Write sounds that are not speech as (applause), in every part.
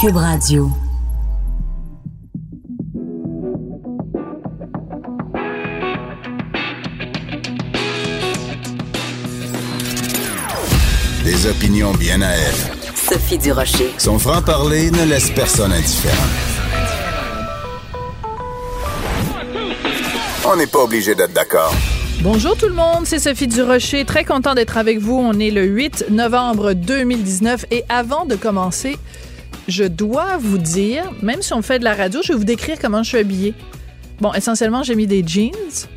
Cube Radio. Des opinions bien à elle. Sophie Durocher. Son franc-parler ne laisse personne indifférent. On n'est pas obligé d'être d'accord. Bonjour tout le monde, c'est Sophie Durocher. Très content d'être avec vous. On est le 8 novembre 2019 et avant de commencer, je dois vous dire, même si on fait de la radio, je vais vous décrire comment je suis habillée. Bon, essentiellement, j'ai mis des jeans,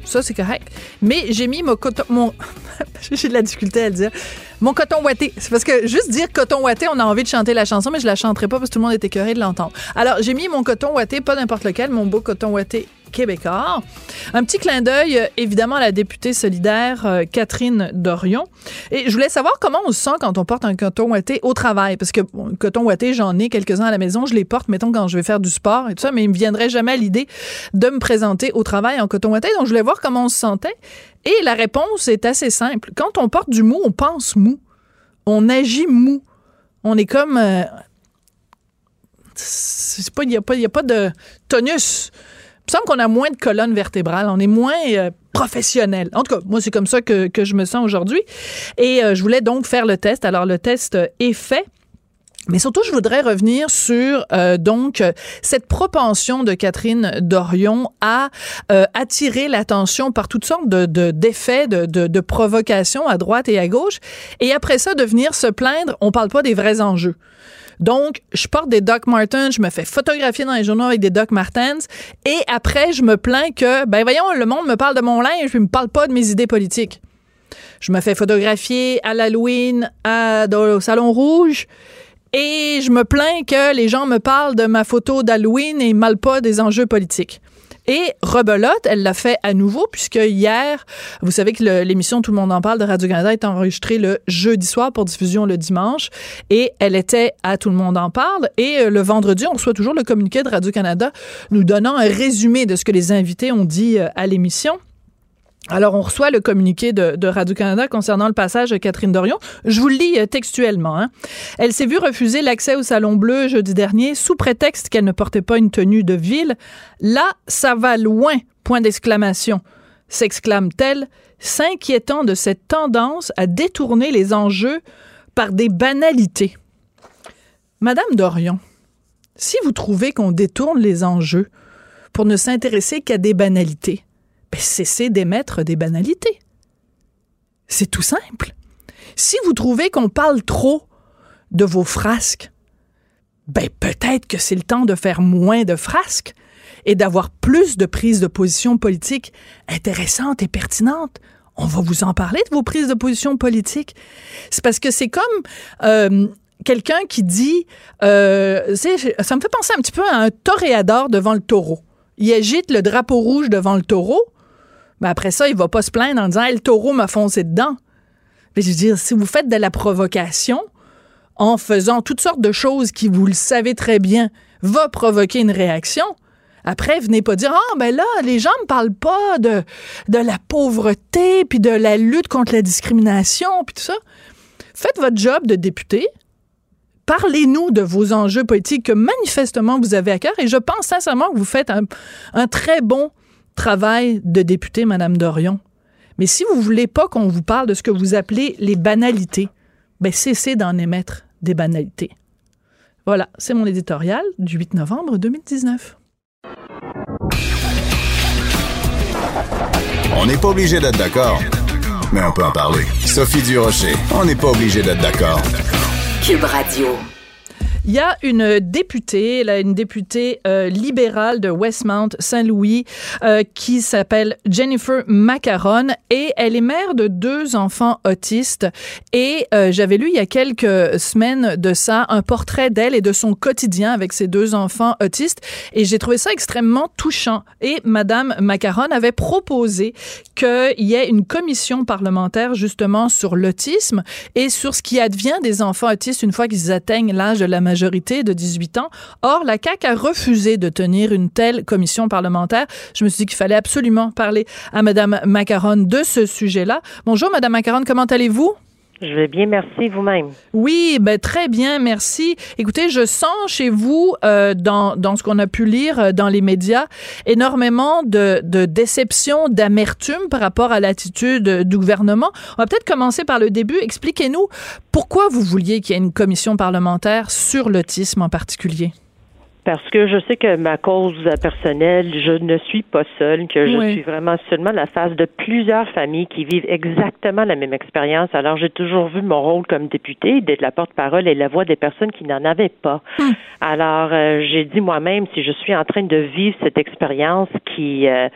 ça c'est correct, mais j'ai mis mon coton, mon, (laughs) j'ai de la difficulté à le dire, mon coton ouaté. C'est parce que juste dire coton ouaté, on a envie de chanter la chanson, mais je la chanterai pas parce que tout le monde est écœuré de l'entendre. Alors, j'ai mis mon coton ouaté, pas n'importe lequel, mon beau coton ouaté québécois. Un petit clin d'œil, euh, évidemment, à la députée solidaire euh, Catherine Dorion. Et je voulais savoir comment on se sent quand on porte un coton ouaté au travail. Parce que bon, coton ouaté, j'en ai quelques-uns à la maison. Je les porte, mettons, quand je vais faire du sport et tout ça, mais il me viendrait jamais l'idée de me présenter au travail en coton ouaté. Donc, je voulais voir comment on se sentait. Et la réponse est assez simple. Quand on porte du mou, on pense mou. On agit mou. On est comme... Euh, il n'y a, a pas de tonus. Il me semble qu'on a moins de colonnes vertébrales, on est moins euh, professionnel. En tout cas, moi, c'est comme ça que, que je me sens aujourd'hui. Et euh, je voulais donc faire le test. Alors, le test est fait. Mais surtout, je voudrais revenir sur euh, donc cette propension de Catherine Dorion à euh, attirer l'attention par toutes sortes de d'effets, de, de, de, provocations à droite et à gauche, et après ça de venir se plaindre. On parle pas des vrais enjeux. Donc, je porte des Doc Martens, je me fais photographier dans les journaux avec des Doc Martens, et après, je me plains que, ben voyons, le monde me parle de mon linge, puis me parle pas de mes idées politiques. Je me fais photographier à l'Halloween au Salon Rouge, et je me plains que les gens me parlent de ma photo d'Halloween et ne pas des enjeux politiques. Et Rebelote, elle l'a fait à nouveau, puisque hier, vous savez que l'émission Tout le monde en parle de Radio-Canada est enregistrée le jeudi soir pour diffusion le dimanche. Et elle était à Tout le monde en parle. Et euh, le vendredi, on reçoit toujours le communiqué de Radio-Canada nous donnant un résumé de ce que les invités ont dit euh, à l'émission. Alors, on reçoit le communiqué de, Radio-Canada concernant le passage de Catherine Dorion. Je vous le lis euh, textuellement. Hein. Elle s'est vue refuser l'accès au Salon Bleu jeudi dernier sous prétexte qu'elle ne portait pas une tenue de ville. Là, ça va loin, point d'exclamation, s'exclame-t-elle, s'inquiétant de cette tendance à détourner les enjeux par des banalités. Madame Dorion, si vous trouvez qu'on détourne les enjeux pour ne s'intéresser qu'à des banalités, cessez d'émettre des banalités. C'est tout simple. Si vous trouvez qu'on parle trop de vos frasques, ben peut-être que c'est le temps de faire moins de frasques et d'avoir plus de prises de position politiques intéressantes et pertinentes. On va vous en parler de vos prises de position politiques. C'est parce que c'est comme euh, quelqu'un qui dit, euh, ça me fait penser un petit peu à un toréador devant le taureau. Il agite le drapeau rouge devant le taureau, mais après ça, il va pas se plaindre en disant le taureau m'a foncé dedans. Mais je veux dire, si vous faites de la provocation en faisant toutes sortes de choses qui, vous le savez très bien, va provoquer une réaction, après, venez pas dire Ah, ben là, les gens me parlent pas de, de la pauvreté, puis de la lutte contre la discrimination, puis tout ça. Faites votre job de député. Parlez-nous de vos enjeux politiques que manifestement vous avez à cœur. Et je pense sincèrement que vous faites un, un très bon travail de député, Madame Dorion. Mais si vous voulez pas qu'on vous parle de ce que vous appelez les banalités, ben cessez d'en émettre des banalités. Voilà, c'est mon éditorial du 8 novembre 2019. On n'est pas obligé d'être d'accord, mais on peut en parler. Sophie Durocher, on n'est pas obligé d'être d'accord. Cube Radio. Il y a une députée, là, une députée euh, libérale de Westmount, Saint-Louis, euh, qui s'appelle Jennifer Macaron et elle est mère de deux enfants autistes. Et euh, j'avais lu il y a quelques semaines de ça un portrait d'elle et de son quotidien avec ses deux enfants autistes et j'ai trouvé ça extrêmement touchant. Et Madame Macaron avait proposé qu'il y ait une commission parlementaire justement sur l'autisme et sur ce qui advient des enfants autistes une fois qu'ils atteignent l'âge de la majorité de 18 ans. Or, la CAQ a refusé de tenir une telle commission parlementaire. Je me suis dit qu'il fallait absolument parler à Madame Macaron de ce sujet-là. Bonjour, Madame Macaron, comment allez-vous? Je vais bien, merci vous-même. Oui, ben très bien, merci. Écoutez, je sens chez vous, euh, dans, dans ce qu'on a pu lire euh, dans les médias, énormément de, de déception, d'amertume par rapport à l'attitude du gouvernement. On va peut-être commencer par le début. Expliquez-nous pourquoi vous vouliez qu'il y ait une commission parlementaire sur l'autisme en particulier parce que je sais que ma cause personnelle, je ne suis pas seule, que je Oui. suis vraiment seulement la face de plusieurs familles qui vivent exactement la même expérience. Alors, j'ai toujours vu mon rôle comme députée d'être la porte-parole et la voix des personnes qui n'en avaient pas. Alors, euh, j'ai dit moi-même, si je suis en train de vivre cette expérience qui, euh,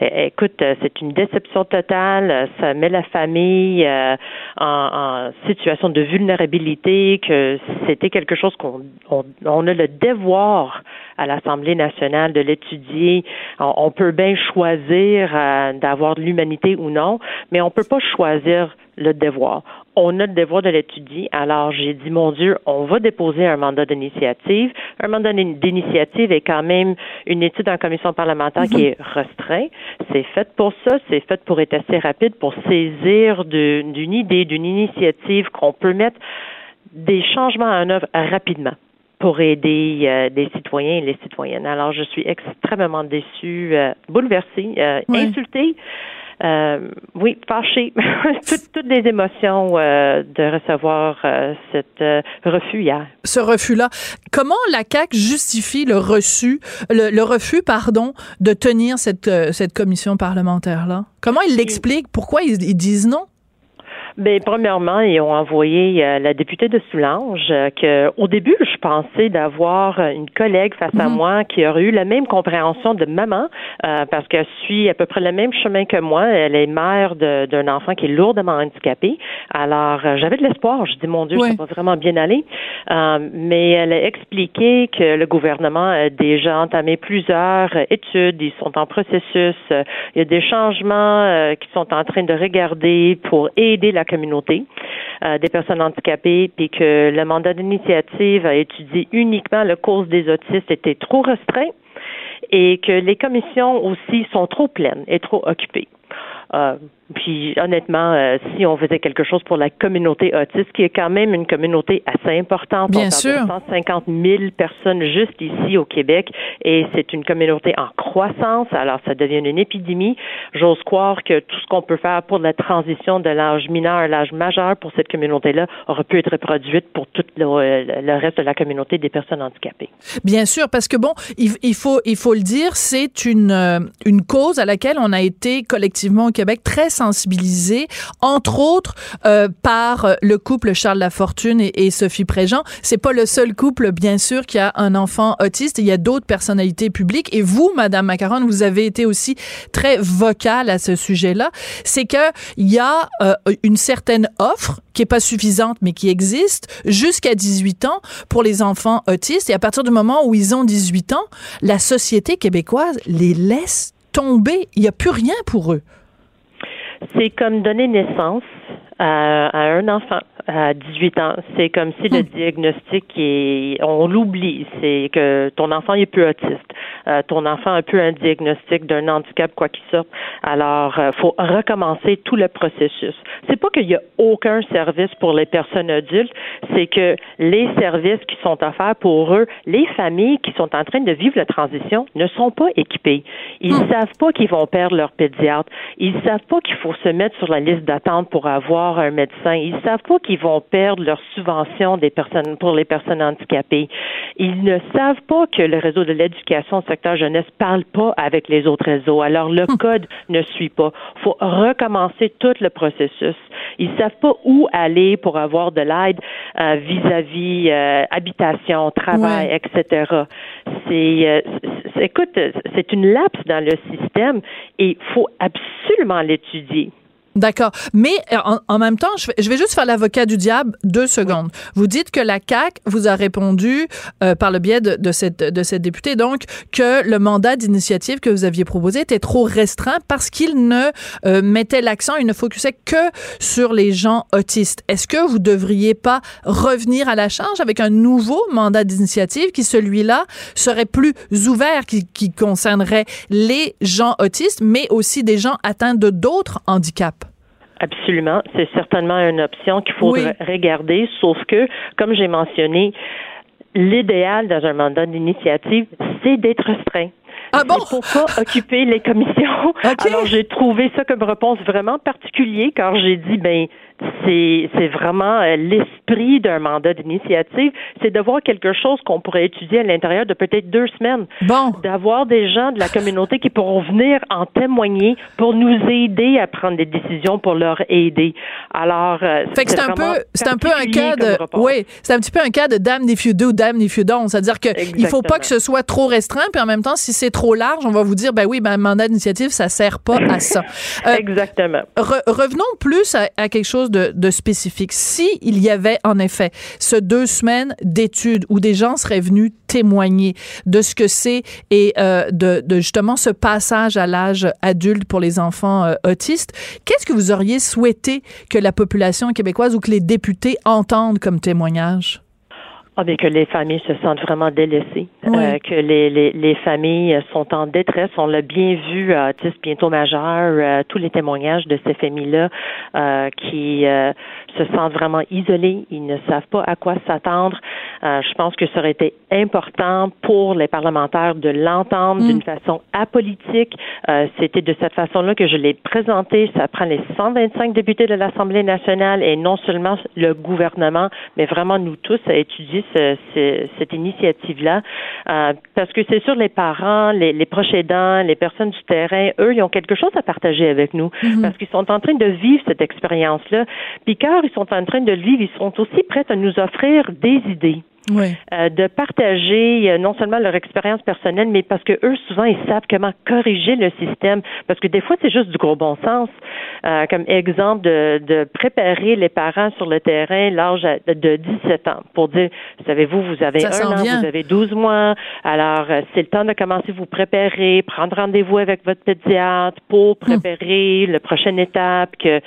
écoute, euh, c'est une déception totale, euh, ça met la famille euh, en, en situation de vulnérabilité, que c'était quelque chose qu'on on, on a le devoir à l'Assemblée nationale de l'étudier. On, peut bien choisir euh, d'avoir de l'humanité ou non, mais on peut pas choisir le devoir. On a le devoir de l'étudier. Alors, j'ai dit, mon Dieu, on va déposer un mandat d'initiative. Un mandat d'in- d'initiative est quand même une étude en commission parlementaire qui est restreint. C'est fait pour ça. C'est fait pour être assez rapide, pour saisir d'une idée, d'une initiative qu'on peut mettre des changements en œuvre rapidement pour aider euh, des citoyens et les citoyennes. Alors, je suis extrêmement déçue, euh, bouleversée, euh, insultée. Euh, oui, fâchée, (laughs) toutes, toutes les émotions de recevoir cet refus hier. ce refus-là. Comment la CAQ justifie le reçu, le, le refus, pardon, de tenir cette, cette commission parlementaire-là? Comment ils l'expliquent? Pourquoi ils, ils disent non? Ben, premièrement, ils ont envoyé euh, la députée de Soulanges euh, que, au début, je pensais d'avoir euh, une collègue face à moi qui aurait eu la même compréhension de maman, euh, parce qu'elle suit à peu près le même chemin que moi. Elle est mère d'un enfant qui est lourdement handicapé. Alors, euh, j'avais de l'espoir. Je dis, mon Dieu, ça va vraiment bien aller. Euh, mais elle a expliqué que le gouvernement a déjà entamé plusieurs études. Ils sont en processus. Il y a des changements euh, qui sont en train de regarder pour aider la communauté euh, des personnes handicapées, puis que le mandat d'initiative a étudié uniquement le cause des autistes était trop restreint et que les commissions aussi sont trop pleines et trop occupées. Euh, puis honnêtement, euh, si on faisait quelque chose pour la communauté autiste, qui est quand même une communauté assez importante, Bien on sûr. parle de 150 000 personnes juste ici au Québec, et c'est une communauté en croissance. Alors ça devient une épidémie. J'ose croire que tout ce qu'on peut faire pour la transition de l'âge mineur à l'âge majeur pour cette communauté-là aurait pu être reproduite pour tout le, le reste de la communauté des personnes handicapées. Bien sûr, parce que bon, il, il faut, il faut le dire, c'est une, euh, une cause à laquelle on a été collectivement au Québec très sensibilisé, entre autres euh, par euh, le couple Charles Lafortune et, et Sophie Préjean. C'est pas le seul couple, bien sûr, qui a un enfant autiste. Il y a d'autres personnalités publiques. Et vous, Madame Macaron, vous avez été aussi très vocale à ce sujet-là. C'est que il y a euh, une certaine offre qui est pas suffisante, mais qui existe jusqu'à 18 ans pour les enfants autistes. Et à partir du moment où ils ont 18 ans, la société québécoise les laisse tomber. Il n'y a plus rien pour eux. C'est comme donner naissance à, un enfant à 18 ans. C'est comme si le diagnostic est, on l'oublie. C'est que ton enfant est peu autiste. Euh, ton enfant a peu un diagnostic d'un handicap quoi qu'il sorte. Alors, euh, faut recommencer tout le processus. C'est pas qu'il y a aucun service pour les personnes adultes, c'est que les services qui sont offerts pour eux, les familles qui sont en train de vivre la transition ne sont pas équipées. Ils savent pas qu'ils vont perdre leur pédiatre. Ils savent pas qu'il faut se mettre sur la liste d'attente pour avoir un médecin. Ils savent pas qu'ils qu'ils vont perdre leur subvention des personnes pour les personnes handicapées. Ils ne savent pas que le réseau de l'éducation au secteur jeunesse parle pas avec les autres réseaux. Alors le Hum. code ne suit pas. faut recommencer tout le processus. Ils savent pas où aller pour avoir de l'aide euh, vis-à-vis euh, habitation, travail, Ouais. etc. C'est, euh, c'est- écoute, c'est une lapse dans le système et faut absolument l'étudier. D'accord. Mais euh, en, en même temps, je vais, juste faire l'avocat du diable deux secondes. Vous dites que la CAC vous a répondu euh, par le biais de, de cette de cette députée donc que le mandat d'initiative que vous aviez proposé était trop restreint parce qu'il ne euh, mettait l'accent, il ne focusait que sur les gens autistes. Est-ce que vous devriez pas revenir à la charge avec un nouveau mandat d'initiative qui celui-là serait plus ouvert, qui, qui concernerait les gens autistes, mais aussi des gens atteints de d'autres handicaps? Absolument. C'est certainement une option qu'il faut Oui. regarder, sauf que, comme j'ai mentionné, l'idéal dans un mandat d'initiative, c'est d'être restreint. Ah bon? Pour pas occuper les commissions. (laughs) Alors, j'ai trouvé ça comme réponse vraiment particulier quand j'ai dit, ben, c'est, vraiment euh, l'esprit d'un mandat d'initiative, c'est de voir quelque chose qu'on pourrait étudier à l'intérieur de peut-être deux semaines. Bon. D'avoir des gens de la communauté qui pourront venir en témoigner pour nous aider à prendre des décisions pour leur aider. Alors, euh, c'est un peu, c'est un peu un cas de, oui, c'est un petit peu un cas de damn if you do, damn if you don't. C'est-à-dire que il faut pas Exactement. que ce soit trop restreint, puis en même temps, si c'est trop large, on va vous dire, ben oui, ben mandat d'initiative, ça sert pas à ça. (laughs) Euh, Exactement. Re- revenons plus à, à quelque chose de, spécifique. Si il y avait en effet ce deux semaines d'études où des gens seraient venus témoigner de ce que c'est et euh, de, de justement ce passage à l'âge adulte pour les enfants euh, autistes, qu'est-ce que vous auriez souhaité que la population québécoise ou que les députés entendent comme témoignage? Ah, bien, que les familles se sentent vraiment délaissées, Oui. euh, que les, les, les familles sont en détresse. On l'a bien vu à Autisme bientôt majeur, euh, tous les témoignages de ces familles-là euh, qui euh, se sentent vraiment isolées, ils ne savent pas à quoi s'attendre. Euh, je pense que ça aurait été important pour les parlementaires de l'entendre Mm. d'une façon apolitique. Euh, C'était de cette façon-là que je l'ai présenté. Ça prend les 125 députés de l'Assemblée nationale et non seulement le gouvernement, mais vraiment nous tous à étudier ce- ce- cette initiative-là. Euh, parce que c'est sûr, les parents, les, les proches aidants, les personnes du terrain, eux, ils ont quelque chose à partager avec nous parce qu'ils sont en train de vivre cette expérience-là. Puis car ils sont en train de le vivre, ils sont aussi prêts à nous offrir des idées Oui. euh, de partager euh, non seulement leur expérience personnelle, mais parce que eux souvent ils savent comment corriger le système. Parce que des fois c'est juste du gros bon sens. Euh, comme exemple de, de préparer les parents sur le terrain l'âge de 17 ans pour dire, savez-vous, vous avez Ça un an, vous avez 12 mois, alors c'est le temps de commencer à vous préparer, prendre rendez-vous avec votre pédiatre pour préparer la prochaine étape, que,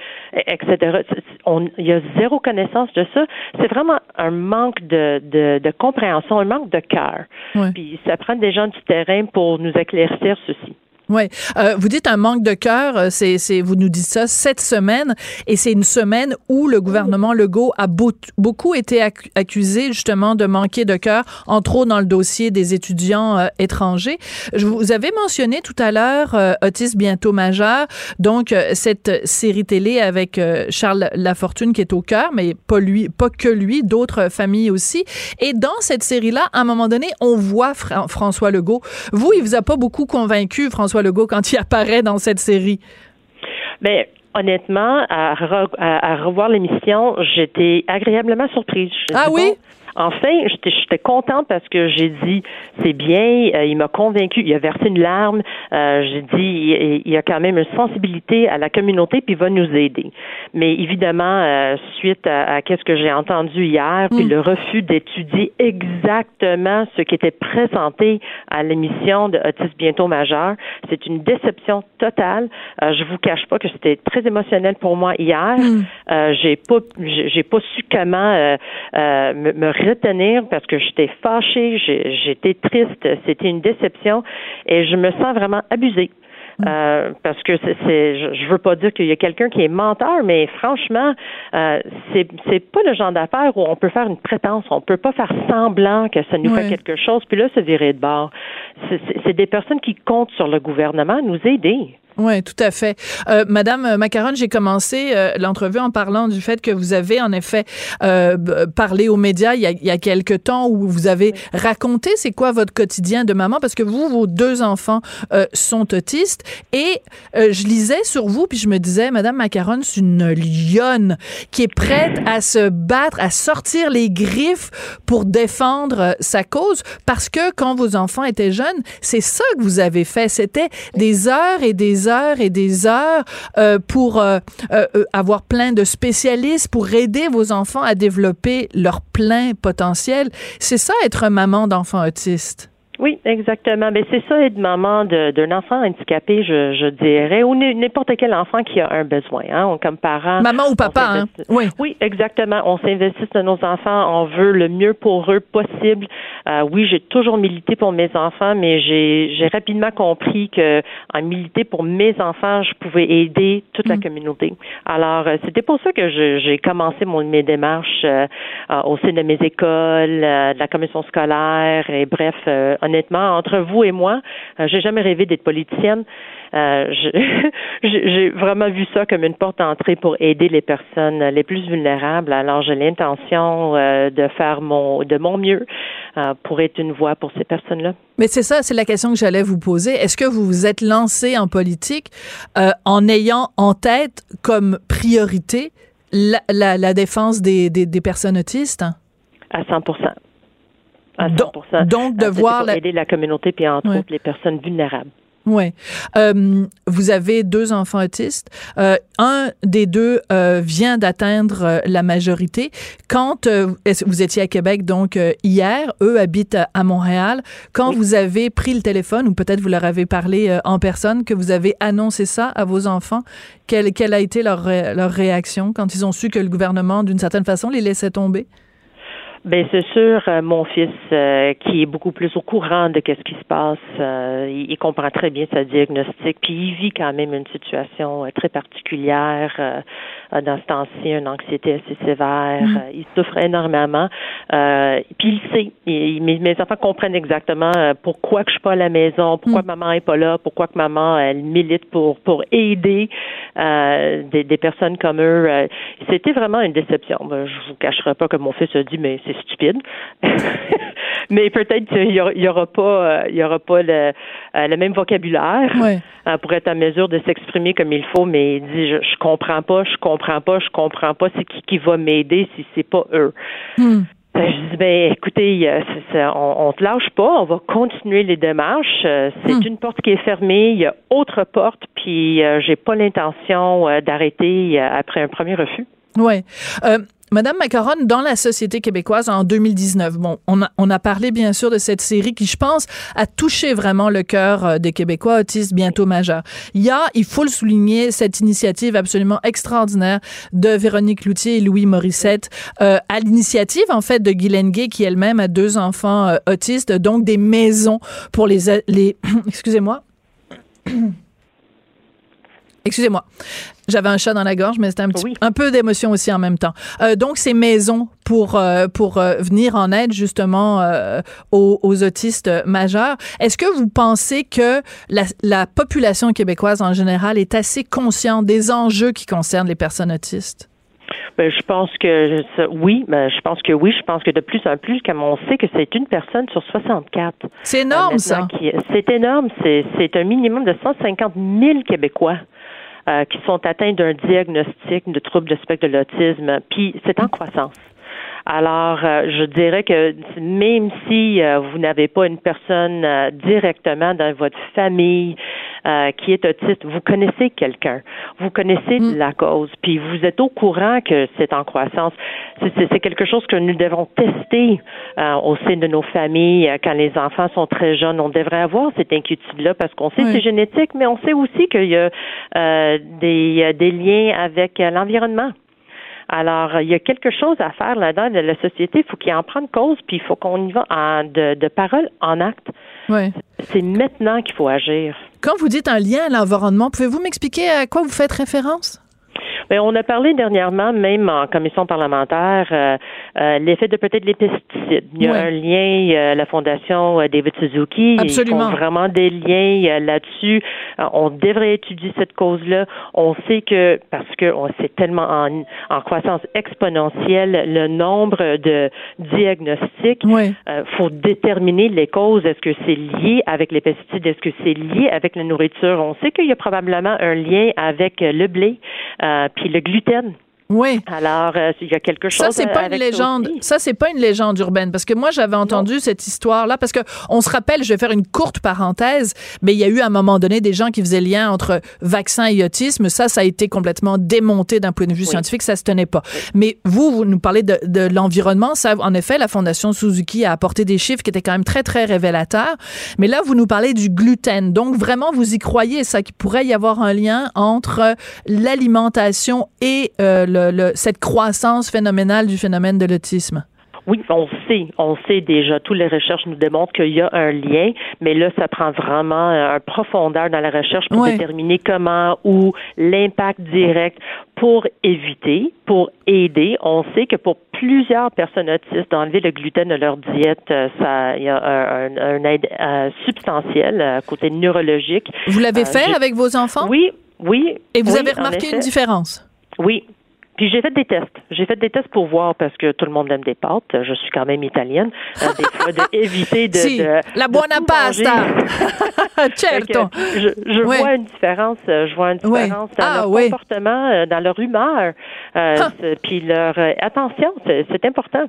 etc. On- Il y a zéro connaissance de ça. C'est vraiment un manque de, de, de compréhension, un manque de cœur. Ouais. Puis ça prend des gens du terrain pour nous éclaircir ceci. Oui. Euh, vous dites un manque de cœur, euh, c'est, c'est, vous nous dites ça cette semaine, et c'est une semaine où le gouvernement Legault a beau- beaucoup été accu- accusé justement de manquer de cœur, entre autres dans le dossier des étudiants euh, étrangers. Je vous avez mentionné tout à l'heure euh, Autisme bientôt majeur, donc euh, cette série télé avec Charles Lafortune qui est au cœur, mais pas lui, pas que lui, d'autres familles aussi. Et dans cette série-là, à un moment donné, on voit Fra- François Legault. Vous, il vous a pas beaucoup convaincu, François Legault, quand il apparaît dans cette série? Mais honnêtement, à, re- à- à revoir l'émission, j'étais agréablement surprise. Je Ah oui? bon, Enfin, j'étais contente parce que j'ai dit c'est bien, euh, il m'a convaincu, il a versé une larme, euh, j'ai dit il, il a quand même une sensibilité à la communauté puis il va nous aider. Mais évidemment, euh, suite à, à qu'est-ce que j'ai entendu hier, puis Mm. le refus d'étudier exactement ce qui était présenté à l'émission de Autisme bientôt majeur, c'est une déception totale. Euh, je vous cache pas que c'était très émotionnel pour moi hier. Euh, j'ai pas j'ai pas su comment me, me retenir parce que j'étais fâchée, j'étais triste, c'était une déception et je me sens vraiment abusée. Euh, parce que c'est, je, veux pas dire qu'il y a quelqu'un qui est menteur, mais franchement, euh, c'est c'est pas le genre d'affaire où on peut faire une prétence, on peut pas faire semblant que ça nous fait quelque chose, puis là se virer de bord. C'est des personnes qui comptent sur le gouvernement à nous aider. Oui, tout à fait. Euh, Madame Macaron, j'ai commencé euh, l'entrevue en parlant du fait que vous avez en effet euh, parlé aux médias il y, a, il y a quelque temps où vous avez raconté c'est quoi votre quotidien de maman parce que vous, vos deux enfants sont autistes et je lisais sur vous puis je me disais Madame Macaron, c'est une lionne qui est prête à se battre, à sortir les griffes pour défendre sa cause parce que quand vos enfants étaient jeunes, c'est ça que vous avez fait. C'était des heures et des heures et des heures euh, pour euh, euh, avoir plein de spécialistes, pour aider vos enfants à développer leur plein potentiel. C'est ça être maman d'enfants autistes. Oui, exactement. Mais c'est ça être maman d'un enfant handicapé, je, je dirais, ou n'importe quel enfant qui a un besoin. Hein, comme parent. Maman ou papa, hein? Oui. Oui, exactement. On s'investit dans nos enfants, on veut le mieux pour eux possible. Euh, oui, j'ai toujours milité pour mes enfants, mais j'ai rapidement compris que en militer pour mes enfants, je pouvais aider toute la mm. communauté. Alors, euh, c'était pour ça que j'ai commencé mon, mes démarches euh, au sein de mes écoles, de la commission scolaire, et bref honnêtement, entre vous et moi, euh, j'ai jamais rêvé d'être politicienne. Euh, (laughs) j'ai vraiment vu ça comme une porte d'entrée pour aider les personnes les plus vulnérables. Alors, j'ai l'intention euh, de faire mon de mon mieux pour être une voix pour ces personnes-là. Mais c'est ça, c'est la question que j'allais vous poser. Est-ce que vous vous êtes lancé en politique en ayant en tête comme priorité la, la, défense des, des, des personnes autistes? À 100 donc, de voir pour aider la communauté puis entre autres les personnes vulnérables. Oui. Euh, vous avez deux enfants autistes. Euh, un des deux euh, vient d'atteindre euh, la majorité. Quand euh, vous étiez à Québec, donc hier, eux habitent à, Montréal. Quand vous avez pris le téléphone, ou peut-être vous leur avez parlé en personne, que vous avez annoncé ça à vos enfants, quelle, quelle a été leur, leur réaction quand ils ont su que le gouvernement, d'une certaine façon, les laissait tomber? Ben c'est sûr, euh, mon fils euh, qui est beaucoup plus au courant de qu'est-ce qui se passe, euh, il, comprend très bien sa diagnostic, puis il vit quand même une situation très particulière dans ce temps-ci, une anxiété assez sévère. Mm. il souffre énormément, puis il sait. mes, mes, enfants comprennent exactement pourquoi que je suis pas à la maison, pourquoi mm. maman est pas là, pourquoi que maman elle milite pour pour aider des, des, personnes comme eux. C'était vraiment une déception. Ben, je vous cacherai pas que mon fils a dit mais c'est stupide. (laughs) mais peut-être qu'il y aura, pas, il y aura pas euh, le, le même vocabulaire euh, pour être en mesure de s'exprimer comme il faut. Mais il dit, je, je comprends pas, je comprends pas, je comprends pas. C'est qui qui va m'aider si c'est pas eux. Hmm. Ben, je dis, ben, écoutez, on, on te lâche pas, on va continuer les démarches. Euh, c'est hmm. une porte qui est fermée, il y a autre porte, puis j'ai pas l'intention d'arrêter après un premier refus. Oui. Madame Macaron, dans la société québécoise en 2019, bon, on a, on a parlé bien sûr de cette série qui, je pense, a touché vraiment le cœur euh, des Québécois autistes bientôt majeurs. Il y a, il faut le souligner, cette initiative absolument extraordinaire de Véronique Loutier et Louis Morissette, euh, à l'initiative en fait de Guylaine Gay, qui elle-même a deux enfants euh, autistes, donc des maisons pour les, les (clears throat) excusez-moi. Excusez-moi. J'avais un chat dans la gorge, mais c'était un petit un peu d'émotion aussi en même temps. Euh, donc ces maisons pour euh, pour euh, venir en aide justement aux, aux, autistes majeurs. Est-ce que vous pensez que la, la, population québécoise en général est assez consciente des enjeux qui concernent les personnes autistes? Ben, je pense que oui, ben, je pense que oui. Je pense que de plus en plus, comme on sait que c'est une personne sur 64. C'est énorme, ça. C'est énorme. C'est un minimum de 150 000 Québécois euh, qui sont atteints d'un diagnostic de trouble de spectre de l'autisme, puis c'est en croissance. Alors, euh, je dirais que même si euh, vous n'avez pas une personne directement dans votre famille qui est autiste, vous connaissez quelqu'un, vous connaissez mm. la cause, puis vous êtes au courant que c'est en croissance. C'est quelque chose que nous devons tester au sein de nos familles quand les enfants sont très jeunes. On devrait avoir cette inquiétude-là parce qu'on sait que c'est génétique, mais on sait aussi qu'il y a des, des liens avec l'environnement. Alors, il y a quelque chose à faire là-dedans de la société. Il faut qu'il en prenne cause, puis il faut qu'on y va en, de, de parole en acte. Ouais. C'est maintenant qu'il faut agir. Quand vous dites un lien à l'environnement, pouvez-vous m'expliquer à quoi vous faites référence? Mais on a parlé dernièrement, même en commission parlementaire, euh, euh, l'effet de peut-être les pesticides. Il y a Ouais. un lien, euh, la fondation euh, David Suzuki, Absolument. ils font vraiment des liens euh, là-dessus. On devrait étudier cette cause-là. On sait que parce que on c'est tellement en, en croissance exponentielle le nombre de diagnostics. Ouais. Euh, faut déterminer les causes. Est-ce que c'est lié avec les pesticides? Est-ce que c'est lié avec la nourriture? On sait qu'il y a probablement un lien avec le blé euh, puis le gluten. Oui. Alors, euh, il y a quelque chose. Ça c'est pas une avec ça légende. Ça c'est pas une légende urbaine parce que moi j'avais entendu cette histoire là parce que on se rappelle, je vais faire une courte parenthèse, mais il y a eu à un moment donné des gens qui faisaient lien entre vaccin et autisme. Ça, ça a été complètement démonté d'un point de vue scientifique, ça se tenait pas. Mais vous, vous nous parlez de, de l'environnement. Ça, en effet, la Fondation Suzuki a apporté des chiffres qui étaient quand même très très révélateurs. Mais là, vous nous parlez du gluten. Donc vraiment, vous y croyez ça qu'il pourrait y avoir un lien entre l'alimentation et euh, le- le- cette croissance phénoménale du phénomène de l'autisme? Oui, on sait, on sait déjà. Toutes les recherches nous démontrent qu'il y a un lien, mais là, ça prend vraiment euh, un profondeur dans la recherche pour déterminer comment ou l'impact direct pour éviter, pour aider. On sait que pour plusieurs personnes autistes, d'enlever le gluten de leur diète, euh, ça, il y a un, un- un aide euh, substantiel euh, côté neurologique. Vous l'avez Euh, fait avec vos enfants? Oui, oui. Et vous oui, avez remarqué une différence? Oui. Puis j'ai fait des tests. J'ai fait des tests pour voir parce que tout le monde aime des pâtes. Je suis quand même italienne. Euh, des (laughs) fois, d'éviter de, Si, de- la buona pasta. (laughs) certo. je je Ouais. vois une différence. euh, Je vois une différence dans Ah, leur comportement, euh, dans leur humeur. Euh, Puis leur euh, attention, c'est important.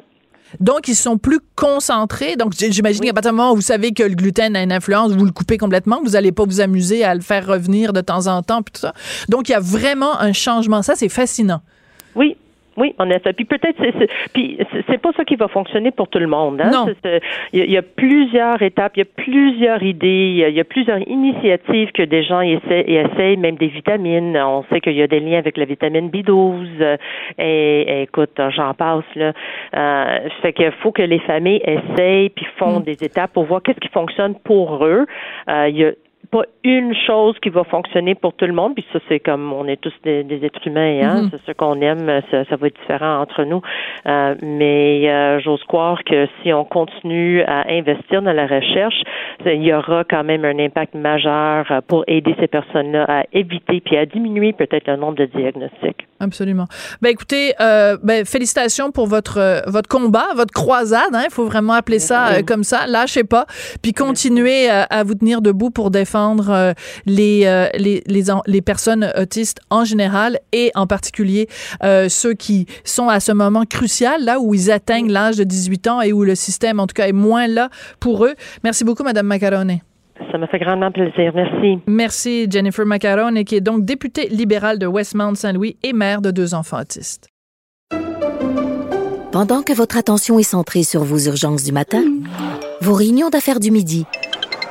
Donc, ils sont plus concentrés. Donc, j'imagine qu'à partir du moment où vous savez que le gluten a une influence, vous le coupez complètement. Vous n'allez pas vous amuser à le faire revenir de temps en temps, puis tout ça. Donc, il y a vraiment un changement. Ça, c'est fascinant. Oui. Oui, en effet. Puis peut-être, c'est, c'est- puis c'est- pas ça qui va fonctionner pour tout le monde. Hein? Non. Il y, a- y a plusieurs étapes, il y a plusieurs idées, il y a, y a plusieurs initiatives que des gens essaient, et essayent, même des vitamines. On sait qu'il y a des liens avec la vitamine B12. euh, Et, et écoute, j'en passe là. Euh, fait qu'il faut que les familles essayent puis font des étapes pour voir qu'est-ce qui fonctionne pour eux. Euh, il y a pas une chose qui va fonctionner pour tout le monde, puis ça c'est comme on est tous des, des êtres humains, hein, Mhm. c'est ce qu'on aime, ça, ça va être différent entre nous, Euh, mais euh, j'ose croire que si on continue à investir dans la recherche, il y aura quand même un impact majeur euh, pour aider ces personnes-là à éviter puis à diminuer peut-être le nombre de diagnostics. Absolument. Ben écoutez, euh, ben félicitations pour votre votre combat, votre croisade. Il faut vraiment appeler ça comme ça. Lâchez pas, puis continuez à vous tenir debout pour défendre euh, les, euh, les les les personnes autistes en général et en particulier euh, ceux qui sont à ce moment crucial là où ils atteignent l'âge de 18 ans et où le système en tout cas est moins là pour eux. Merci beaucoup, Madame Macaroni. Ça me fait grandement plaisir. Merci. Merci Jennifer Macaroni, qui est donc députée libérale de Westmount-Saint-Louis et mère de deux enfants autistes. Pendant que votre attention est centrée sur vos urgences du matin, vos réunions d'affaires du midi,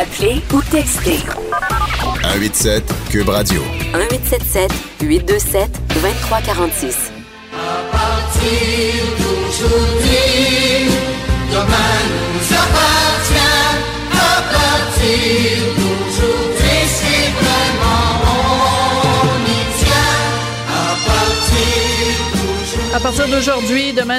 Appelez ou textez 187 Cube Radio. 1877 827 2346. À partir d'aujourd'hui, demain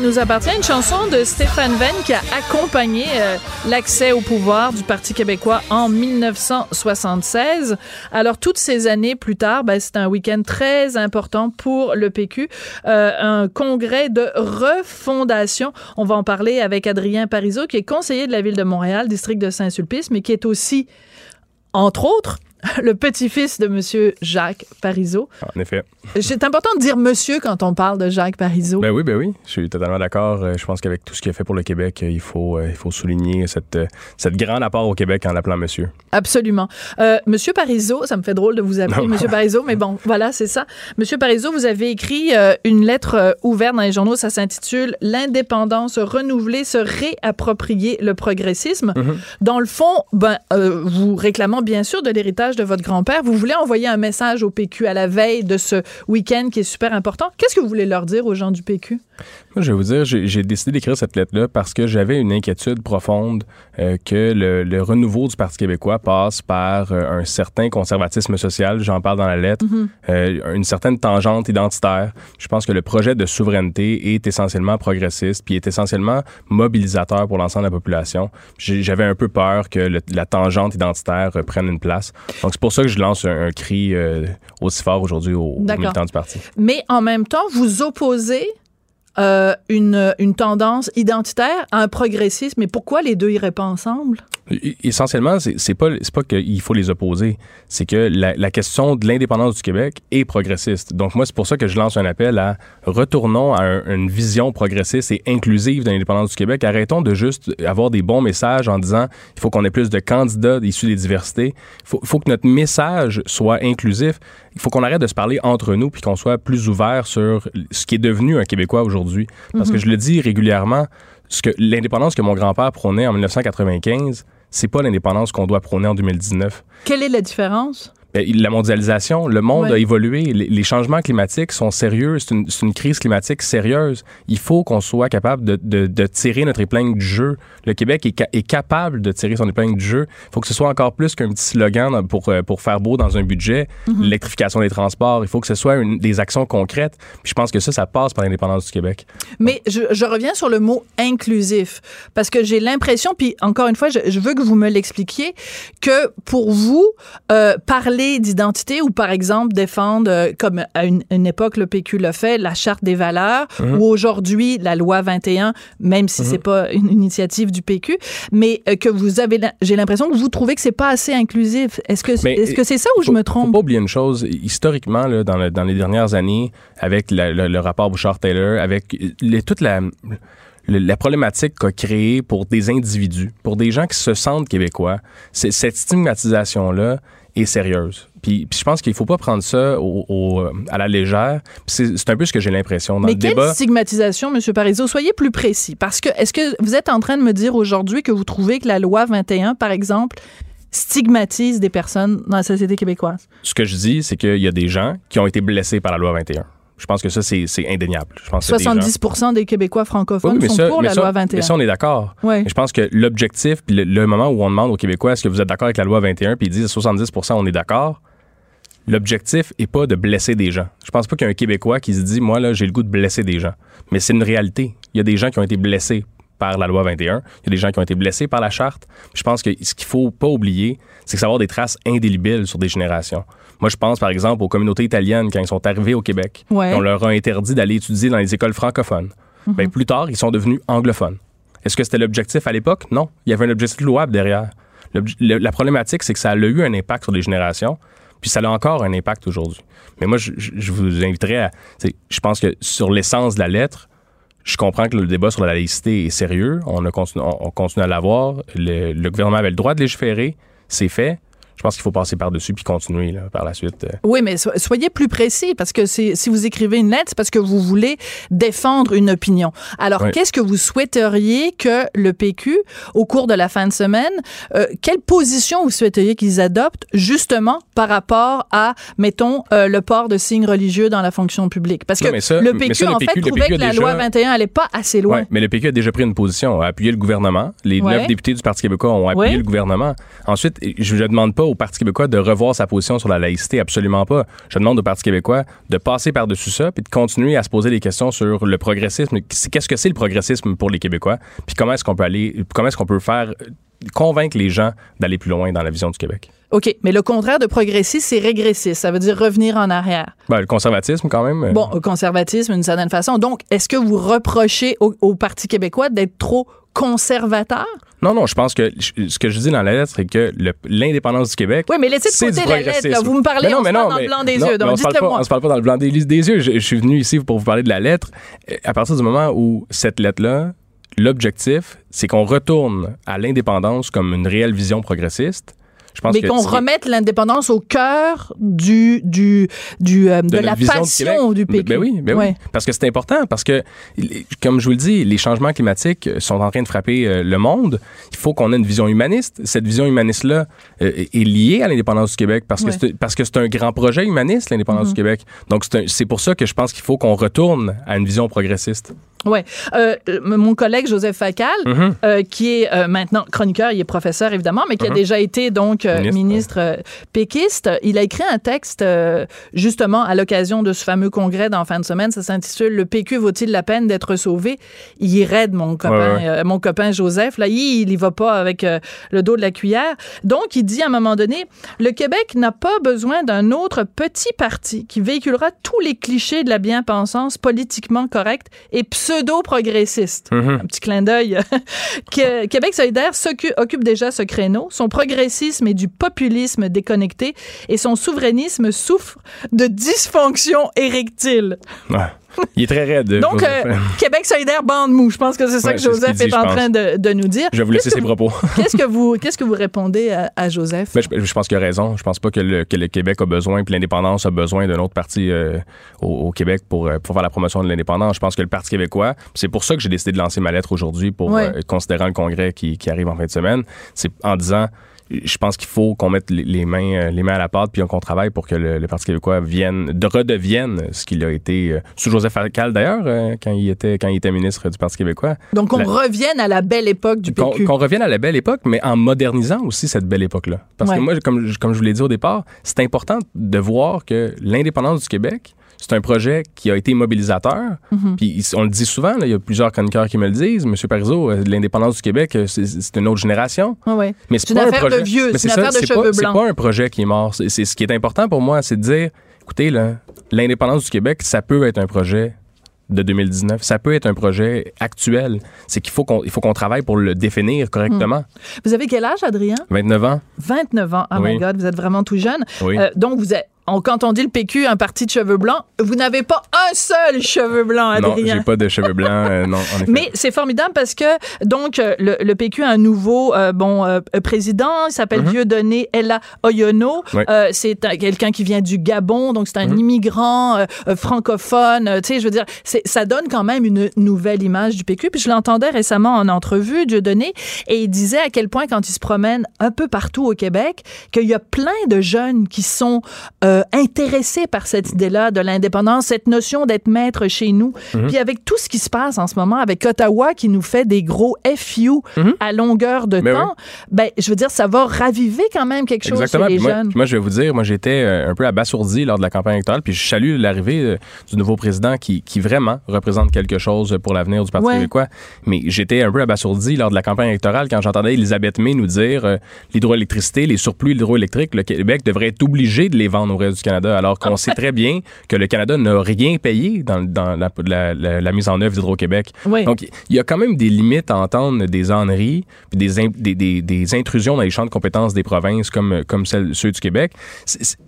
nous appartient une chanson de Stéphane Venn qui a accompagné euh, l'accès au pouvoir du Parti québécois en 1976. Alors toutes ces années plus tard, ben, c'est un week-end très important pour le PQ, euh, un congrès de refondation. On va en parler avec Adrien Parizeau qui est conseiller de la ville de Montréal, district de Saint-Sulpice, mais qui est aussi entre autres, (laughs) le petit-fils de Monsieur Jacques Parizeau. En effet. C'est important de dire monsieur quand on parle de Jacques Parizeau. Ben oui, ben oui, je suis totalement d'accord. Euh, Je pense qu'avec tout ce qu'il a fait pour le Québec, euh, il faut, euh, il faut souligner cette, cette grande apport au Québec en l'appelant monsieur. Absolument. Euh, Monsieur Parizeau, ça me fait drôle de vous appeler. Monsieur Parizeau, mais bon, voilà, c'est ça. Monsieur Parizeau, vous avez écrit euh, une lettre euh, ouverte dans les journaux, ça s'intitule L'indépendance renouvelée, se réapproprier le progressisme. Dans le fond, ben, vous réclamant bien sûr de l'héritage de votre grand-père, vous voulez envoyer un message au PQ à la veille de ce week-end qui est super important. Qu'est-ce que vous voulez leur dire aux gens du PQ? Moi, je vais vous dire, j'ai décidé d'écrire cette lettre-là parce que j'avais une inquiétude profonde euh, que le, le renouveau du Parti québécois passe par euh, un certain conservatisme social, j'en parle dans la lettre, euh, une certaine tangente identitaire. Je pense que le projet de souveraineté est essentiellement progressiste, puis est essentiellement mobilisateur pour l'ensemble de la population. J'avais un peu peur que le- la tangente identitaire prenne une place. Donc, c'est pour ça que je lance un, un cri aussi fort aujourd'hui aux, militants du parti. Mais en même temps, vous opposez euh, une, tendance identitaire à un progressisme. Mais pourquoi les deux iraient pas ensemble? Essentiellement, c'est pas pas qu'il faut les opposer, c'est que la, question de l'indépendance du Québec est progressiste. Donc moi, c'est pour ça que je lance un appel à retournons à un- une vision progressiste et inclusive de l'indépendance du Québec. Arrêtons de juste avoir des bons messages en disant il faut qu'on ait plus de candidats issus des diversités. Il faut, faut que notre message soit inclusif. Il faut qu'on arrête de se parler entre nous puis qu'on soit plus ouvert sur ce qui est devenu un Québécois aujourd'hui. Parce que je le dis régulièrement, ce que l'indépendance que mon grand-père prônait en 1995, c'est pas l'indépendance qu'on doit prôner en 2019. Quelle est la différence? Ben, la mondialisation, le monde Ouais. a évolué, les, changements climatiques sont sérieux, c'est une, crise climatique sérieuse. Il faut qu'on soit capable de, de- de tirer notre épingle du jeu. Le Québec est, ca- est capable de tirer son épingle du jeu. Il faut que ce soit encore plus qu'un petit slogan dans- pour, euh, pour faire beau dans un budget. Mhm. L'électrification des transports, il faut que ce soit une- des actions concrètes. Puis je pense que ça, ça passe par l'indépendance du Québec. Mais je, je reviens sur le mot inclusif parce que j'ai l'impression, puis encore une fois, je, je veux que vous me l'expliquiez, que pour vous, euh, parler d'identité ou par exemple défendre, euh, comme à une, une époque le PQ le fait, la charte des valeurs ou aujourd'hui la loi 21, même si c'est pas une initiative du PQ, mais euh, que vous avez, j'ai l'impression que vous trouvez que c'est pas assez inclusif. Est-ce que est-ce que c'est ça ou je Faut- me Faut trompe? pas oublier une chose. Historiquement, là, dans, le- dans les dernières années, avec la- le, le rapport Bouchard-Taylor, avec les- toute la, la problématique qu'a créée pour des individus, pour des gens qui se sentent québécois, c'est- cette stigmatisation-là est sérieuse. Puis, puis je pense qu'il faut pas prendre ça au- au- à la légère. C'est c'est un peu ce que j'ai l'impression dans Mais le quelle débat. stigmatisation, M. Parizeau? Soyez plus précis. Parce que, est-ce que vous êtes en train de me dire aujourd'hui que vous trouvez que la loi 21, par exemple, stigmatise des personnes dans la société québécoise? Ce que je dis, c'est qu'il y a des gens qui ont été blessés par la loi 21. Je pense que ça, c'est indéniable. Je pense que des gens- 70% des Québécois francophones Oui, sont ça, pour la ça- loi 21. Mais ça, on est d'accord. Je pense que l'objectif, puis le, le moment où on demande aux Québécois est-ce que vous êtes d'accord avec la loi 21, puis ils disent 70% on est d'accord, l'objectif est pas de blesser des gens. Je pense pas qu'il y a un Québécois qui se dit moi là j'ai le goût de blesser des gens. Mais c'est une réalité. Il y a des gens qui ont été blessés par la loi 21. Il y a des gens qui ont été blessés par la charte. Je pense que ce qu'il faut pas oublier, c'est que ça va avoir des traces indélébiles sur des générations. Moi, je pense par exemple aux communautés italiennes quand ils sont arrivés au Québec. Ouais. On leur a interdit d'aller étudier dans les écoles francophones. Ben, plus tard, ils sont devenus anglophones. Est-ce que c'était l'objectif à l'époque? Non. Il y avait un objectif louable derrière. Le- la problématique, c'est que ça a eu un impact sur les générations, puis ça a encore un impact aujourd'hui. Mais moi, je, vous inviterais à. Je pense que sur l'essence de la lettre, je comprends que le débat sur la laïcité est sérieux. On, a continu- on, on continue à l'avoir. Le, le gouvernement avait le droit de légiférer. C'est fait. Je pense qu'il faut passer par-dessus puis continuer là, par la suite. euh. Oui, mais so- soyez plus précis parce que si vous écrivez une lettre, c'est parce que vous voulez défendre une opinion. Alors, Oui. qu'est-ce que vous souhaiteriez que le PQ, au cours de la fin de semaine, euh, quelle position vous souhaiteriez qu'ils adoptent justement par rapport à, mettons, euh, le port de signes religieux dans la fonction publique? Parce que Non, mais ça- le PQ, ça, le en fait, trouvait PQ que la déjà- loi 21 allait pas assez loin. Ouais, mais le PQ a déjà pris une position, a appuyé le gouvernement. Les Ouais. neuf députés du Parti québécois ont appuyé Ouais. le gouvernement. Ensuite, je ne demande pas au Parti québécois de revoir sa position sur la laïcité, absolument pas. Je demande au Parti québécois de passer par-dessus ça puis de continuer à se poser des questions sur le progressisme. Qu'est-ce que c'est le progressisme pour les Québécois? Puis comment est-ce qu'on peut aller, comment est-ce qu'on peut faire convaincre les gens d'aller plus loin dans la vision du Québec? OK, mais le contraire de progressiste, c'est régressiste. Ça veut dire revenir en arrière. Ben, le conservatisme, quand même. Bon, au conservatisme, d'une certaine façon. Donc, est-ce que vous reprochez au, au Parti québécois d'être trop conservateur? Non, non, je pense que ce que je dis dans la lettre, c'est que l'indépendance du Québec. Oui, mais laissez de côté la lettre. là. Vous me parlez, Mais non, on se mais parle non, dans le mais- blanc des non, yeux. mais Donc, dites-le moi. On se parle pas dans le blanc des, des yeux. Je, je suis venu ici pour vous parler de la lettre. Euh, À partir du moment où cette lettre-là, l'objectif, c'est qu'on retourne à l'indépendance comme une réelle vision progressiste. Je pense Mais qu'on remette l'indépendance au cœur du, du, du, euh, de, la passion du, Québec. PQ. Ben oui, ben oui. Ouais. Parce que c'est important, parce que, comme je vous le dis, les changements climatiques sont en train de frapper euh, le monde. Il faut qu'on ait une vision humaniste. Cette vision humaniste-là euh, est liée à l'indépendance du Québec parce que c'est- parce que c'est un grand projet humaniste, l'indépendance du Québec. Donc, c'est un- c'est pour ça que je pense qu'il faut qu'on retourne à une vision progressiste. Ouais. Euh, mon collègue Joseph Facal, Mhm. euh, qui est euh, maintenant chroniqueur, il est professeur évidemment, mais qui a Mhm. déjà été donc euh, Ministre, ministre, euh, péquiste, il a écrit un texte euh, justement à l'occasion de ce fameux congrès d'en fin de semaine. Ça s'intitule Le PQ vaut-il la peine d'être sauvé Il y raide mon copain, Ouais, ouais. euh, mon copain Joseph. Là, il, il y va pas avec le dos de la cuillère. Donc, il dit à un moment donné, le Québec n'a pas besoin d'un autre petit parti qui véhiculera tous les clichés de la bien-pensance politiquement correcte et pseudo-progressiste. Mhm. Un petit clin d'œil. (laughs) Que Québec solidaire occupe déjà ce créneau. Son progressisme est du populisme déconnecté et son souverainisme souffre de dysfonction érectile. Ouais. Il est très raide. Donc, Joseph. euh, Québec solidaire bande mou. Je pense que c'est ça Ouais, que Joseph dit, est en train de, de nous dire. je vais vous laisser ses propos. (laughs) Qu'est-ce que vous, qu'est-ce que vous répondez à, à Joseph? Mais je, je pense qu'il a raison. Je pense pas que le, que le Québec a besoin, puis l'indépendance a besoin d'un autre parti euh, au, au Québec pour, euh, pour faire la promotion de l'indépendance. Je pense que le Parti québécois, c'est pour ça que j'ai décidé de lancer ma lettre aujourd'hui, pour Ouais. euh, considérant le congrès qui, qui arrive en fin de semaine. C'est en disant, je pense qu'il faut qu'on mette les, mains, euh, les mains à la pâte, puis qu'on travaille pour que le, le Parti québécois vienne, de redevienne ce qu'il a été euh, sous Joseph Facal d'ailleurs, euh, quand il était quand il était ministre du Parti québécois. Donc, on La- revienne à la belle époque du Qu'on PQ. qu'on revienne à la belle époque, mais en modernisant aussi cette belle époque-là. Parce Ouais. que moi, comme je vous l'ai dit au départ, c'est important de voir que l'indépendance du Québec, c'est un projet qui a été mobilisateur. Mhm. Puis on le dit souvent, là, il y a plusieurs chroniqueurs qui me le disent. Monsieur Parizeau, euh, l'indépendance du Québec, euh, c'est- c'est une autre génération. Ouais. Mais C'est pas un affaire de projet- vieux, c'est une ça, affaire de c'est cheveux pas, C'est blancs. pas un projet qui est mort. C'est c'est- ce qui est important pour moi, c'est de dire, écoutez, là, l'indépendance du Québec, ça peut être un projet de 2019. Ça peut être un projet actuel. C'est qu'il faut qu'on il faut qu'on travaille pour le définir correctement. Vous avez quel âge, Adrien? 29 ans. 29 ans. Oh my Oui. God, vous êtes vraiment tout jeune. Oui. Euh, donc, vous êtes, on- quand on dit le PQ, un parti de cheveux blancs, vous n'avez pas un seul cheveu blanc, non, Adrien. j'ai pas de cheveux blancs. euh, non, en effet. Mais c'est formidable parce que donc euh, le, le PQ a un nouveau euh, bon euh, président, il s'appelle Dieudonné Ella Oyono. C'est un- quelqu'un qui vient du Gabon, donc c'est un Mhm. immigrant francophone. tu sais, je veux dire, c'est- ça donne quand même une nouvelle image du PQ. Puis je l'entendais récemment en entrevue, Dieudonné, et il disait à quel point quand il se promène un peu partout au Québec, qu'il y a plein de jeunes qui sont euh, intéressés par cette idée-là de l'indépendance, cette notion d'être maître chez nous. Mhm. Puis avec tout ce qui se passe en ce moment, avec Ottawa qui nous fait des gros FU Mhm. à longueur de Mais temps, ben je veux dire, ça va raviver quand même quelque chose Exactement. chez les moi, jeunes. moi, je vais vous dire, moi, j'étais euh, un peu abasourdi lors de la campagne électorale. Puis je salue l'arrivée euh, du nouveau président qui, qui vraiment représente quelque chose pour l'avenir du Parti Ouais. québécois. Mais j'étais un peu abasourdi lors de la campagne électorale quand j'entendais Elisabeth May nous dire euh, l'hydroélectricité, les surplus hydroélectriques, le Québec devrait être obligé de les vendre au du Canada, alors qu'on sait très bien que le Canada n'a rien payé dans, dans la, la- la- la mise en œuvre d'Hydro-Québec. Oui. Donc, il y a quand même des limites à entendre des âneries puis des, in- des, des- des intrusions dans les champs de compétences des provinces comme, comme celles, ceux du Québec.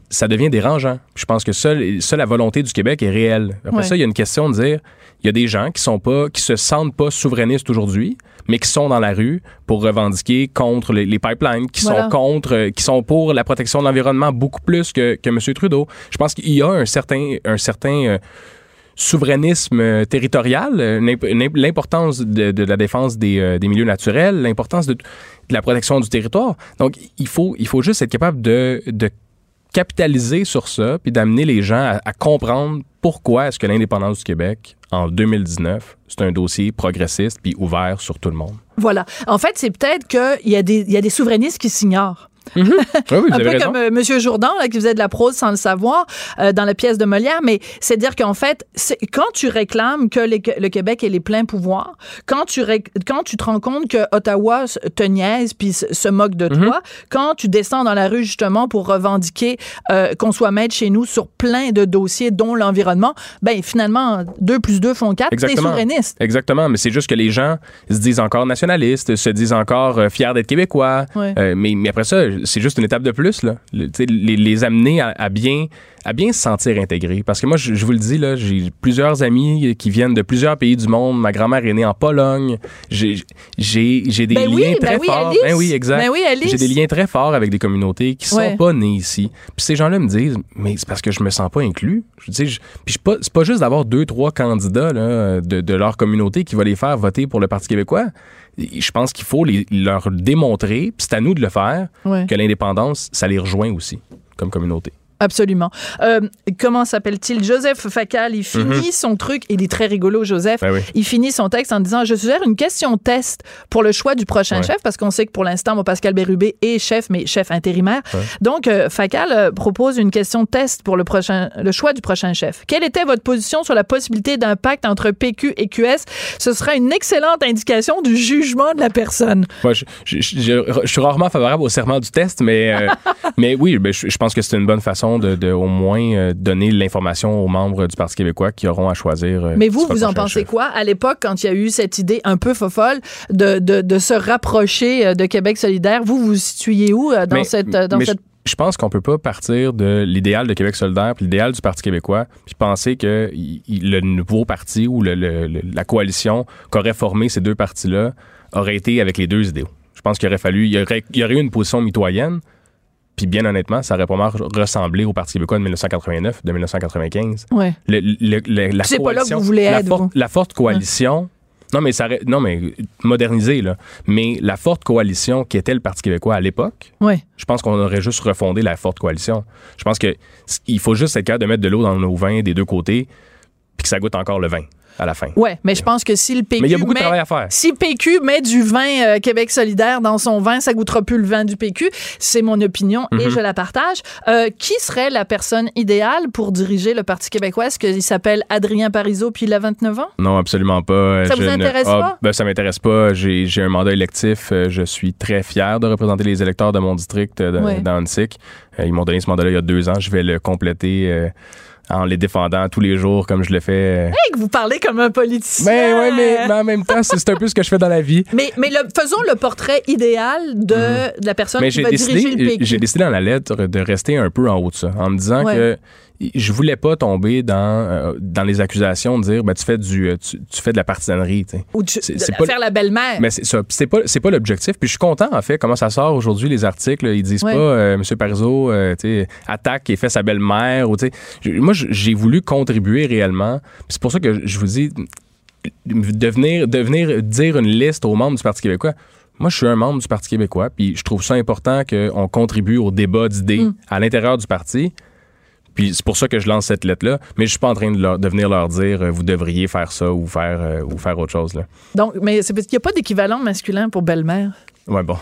Ça devient dérangeant. Puis Je pense que seule, seule la volonté du Québec est réelle. Après ça, il y a une question de dire, il y a des gens qui sont pas, qui se sentent pas souverainistes aujourd'hui, mais qui sont dans la rue pour revendiquer contre les, les pipelines, qui Voilà. sont contre, euh, qui sont pour la protection de l'environnement beaucoup plus que, que M. Trudeau. Je pense qu'il y a un certain, un certain euh, souverainisme euh, territorial, l'imp- l'imp- l'importance de, de la défense des, euh, des milieux naturels, l'importance de, de la protection du territoire. Donc, il faut, il faut juste être capable de, de capitaliser sur ça, puis d'amener les gens à, à comprendre pourquoi est-ce que l'indépendance du Québec, en 2019, c'est un dossier progressiste puis ouvert sur tout le monde? Voilà. En fait, c'est peut-être qu'il y, il y a des souverainistes qui s'ignorent. Oui, vous un avez peu raison. comme euh, Monsieur Jourdan là, qui faisait de la prose sans le savoir euh, dans la pièce de Molière, mais c'est dire qu'en fait, quand tu réclames que les- le Québec ait les pleins pouvoirs, quand tu ré- quand tu te rends compte que Ottawa te niaise puis se se moque de Mhm. toi, quand tu descends dans la rue justement pour revendiquer euh, qu'on soit maître chez nous sur plein de dossiers dont l'environnement, ben finalement deux plus deux font quatre, t'es Exactement. souverainiste. Exactement, mais c'est juste que les gens se disent encore nationalistes, se disent encore euh, fiers d'être québécois. Mais après ça, c'est juste une étape de plus, là. Le- les, les amener à, à bien à bien se sentir intégrés. Parce que moi, je, je vous le dis, là, j'ai plusieurs amis qui viennent de plusieurs pays du monde. Ma grand-mère est née en Pologne. J'ai des Ben liens oui, très ben oui, forts. Ben oui, exact. Ben oui. J'ai des liens très forts avec des communautés qui sont Ouais. pas nées ici. Puis ces gens-là me disent, mais c'est parce que je me sens pas inclus. Je dis, puis pas- c'est pas juste d'avoir deux, trois candidats là, de, de leur communauté qui va les faire voter pour le Parti québécois. Je pense qu'il faut les- leur démontrer, c'est à nous de le faire, Ouais. que l'indépendance, ça les rejoint aussi comme communauté. Absolument. Euh, comment s'appelle-t-il? Joseph Facal, il finit son truc, il est très rigolo, Joseph. Mhm. Ben oui. Il finit son texte en disant Je suggère une question test pour le choix du prochain Ouais. chef, parce qu'on sait que pour l'instant, Pascal Bérubé est chef, mais chef intérimaire. Donc, euh, Facal euh, propose une question test pour le, prochain, le choix du prochain chef. Quelle était votre position sur la possibilité d'un pacte entre PQ et QS? Ce sera une excellente indication du jugement de la personne. Moi, je, je- je- je suis rarement favorable au serment du test, mais, euh, (laughs) mais oui, ben, je, je pense que c'est une bonne façon de, de au moins euh, donner l'information aux membres du Parti québécois qui auront à choisir. euh, Mais vous, vous en pensez chef. quoi? À l'époque quand il y a eu cette idée un peu fofolle de, de, de se rapprocher euh, de Québec solidaire? Vous, vous vous situez où dans Mais- cette... Dans cette... je, je pense qu'on peut pas partir de l'idéal de Québec solidaire puis l'idéal du Parti québécois puis penser que le nouveau parti ou le- le- le- la coalition qu'aurait formé ces deux partis-là aurait été avec les deux idéaux. Je pense qu'il aurait fallu, il y aurait, il y aurait eu une position mitoyenne. Puis bien honnêtement, ça aurait pas mal ressemblé au Parti québécois de 1989, de 1995. Ouais. Le- le- le- la C'est pas là que vous voulez la être, forte- vous. La forte coalition. Non, mais ça, non, mais modernisé, là. Mais la forte coalition qui était le Parti québécois à l'époque, Ouais. je pense qu'on aurait juste refondé la forte coalition. Je pense que il faut juste être capable de mettre de l'eau dans nos vins des deux côtés, puis que ça goûte encore le vin à la fin. Ouais, mais je pense que si le PQ Mais il y a beaucoup de met- travail à faire. Si PQ met du vin euh, Québec solidaire dans son vin, ça goûtera plus le vin du PQ. C'est mon opinion et Mhm. je la partage. Euh, qui serait la personne idéale pour diriger le Parti québécois? Est-ce qu'il s'appelle Adrien Parizeau puis il a 29 ans? Non, absolument pas. Ça Je vous ne- intéresse Ah, pas? Ben, ça m'intéresse pas. J'ai j'ai un mandat électif. Euh, Je suis très fier de représenter les électeurs de mon district de- Ouais. dans Ils m'ont donné ce mandat-là il y a deux ans. Je vais le compléter euh, en les défendant tous les jours comme je le fais. Hey, que vous parlez comme un politicien. Ben ouais, mais, mais en même temps, c'est un peu ce que je fais dans la vie. Mais, mais le- faisons le portrait idéal de, de la personne. Mais qui va diriger le PQ. j'ai décidé dans la lettre de rester un peu en haut de ça, en me disant Ouais. que je voulais pas tomber dans, euh, dans les accusations de dire ben, tu fais du euh, tu, tu fais de la partisanerie. Ou tu- c'est- de c'est pas- faire la belle-mère. Mais c'est ça. C'est pas, c'est pas l'objectif. Puis je suis content, en fait, comment ça sort aujourd'hui, les articles. Ils disent Ouais. pas, euh, M. Parizeau, euh, attaque et fait sa belle-mère. Ou, moi, j'ai voulu contribuer réellement. Puis c'est pour ça que je vous dis, de venir, de venir dire une liste aux membres du Parti québécois. Moi, je suis un membre du Parti québécois, puis je trouve ça important qu'on contribue au débat d'idées Mm. à l'intérieur du parti. Puis c'est pour ça que je lance cette lettre-là. Mais je suis pas en train de, leur- de venir leur dire, euh, vous devriez faire ça ou faire, euh, ou faire autre chose. Là. Donc, mais c'est parce qu'il n'y a pas d'équivalent masculin pour belle-mère. Ouais, bon.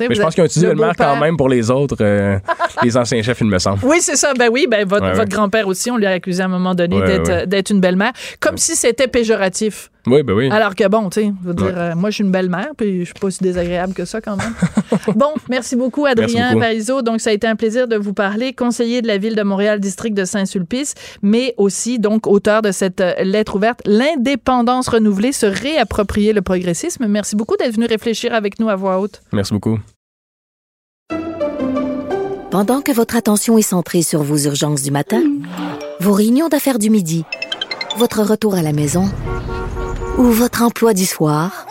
Mais je pense qu'ils ont utilisé le beau-père. quand même pour les autres, euh, (laughs) les anciens chefs, il me semble. Oui, c'est ça. Ben oui, ben votre, Ouais, ouais. votre grand-père aussi, on lui a accusé à un moment donné Ouais, d'être une belle-mère, comme si c'était péjoratif. Oui, ben oui. Alors que bon, tu sais, je veux dire, Ouais. euh, moi je suis une belle-mère, puis je suis pas si désagréable que ça quand même. (laughs) bon, merci beaucoup Adrien. Parizeau. Donc ça a été un plaisir de vous parler, conseiller de la ville de Montréal, district de Saint-Sulpice, mais aussi donc auteur de cette euh, lettre ouverte, l'indépendance renouvelée, se réapproprier le progressisme. Merci beaucoup d'être venu réfléchir avec nous à voix haute. Merci beaucoup. Pendant que votre attention est centrée sur vos urgences du matin, vos réunions d'affaires du midi, votre retour à la maison ou votre emploi du soir,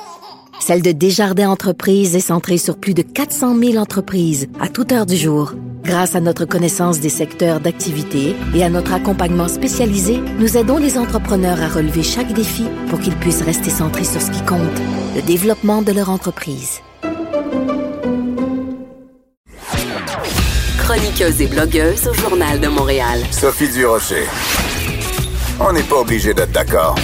celle de Desjardins Entreprises est centrée sur plus de 400 000 entreprises à toute heure du jour. Grâce à notre connaissance des secteurs d'activité et à notre accompagnement spécialisé, nous aidons les entrepreneurs à relever chaque défi pour qu'ils puissent rester centrés sur ce qui compte, le développement de leur entreprise. Chroniqueuse et blogueuse au Journal de Montréal. Sophie Durocher. On n'est pas obligé d'être d'accord.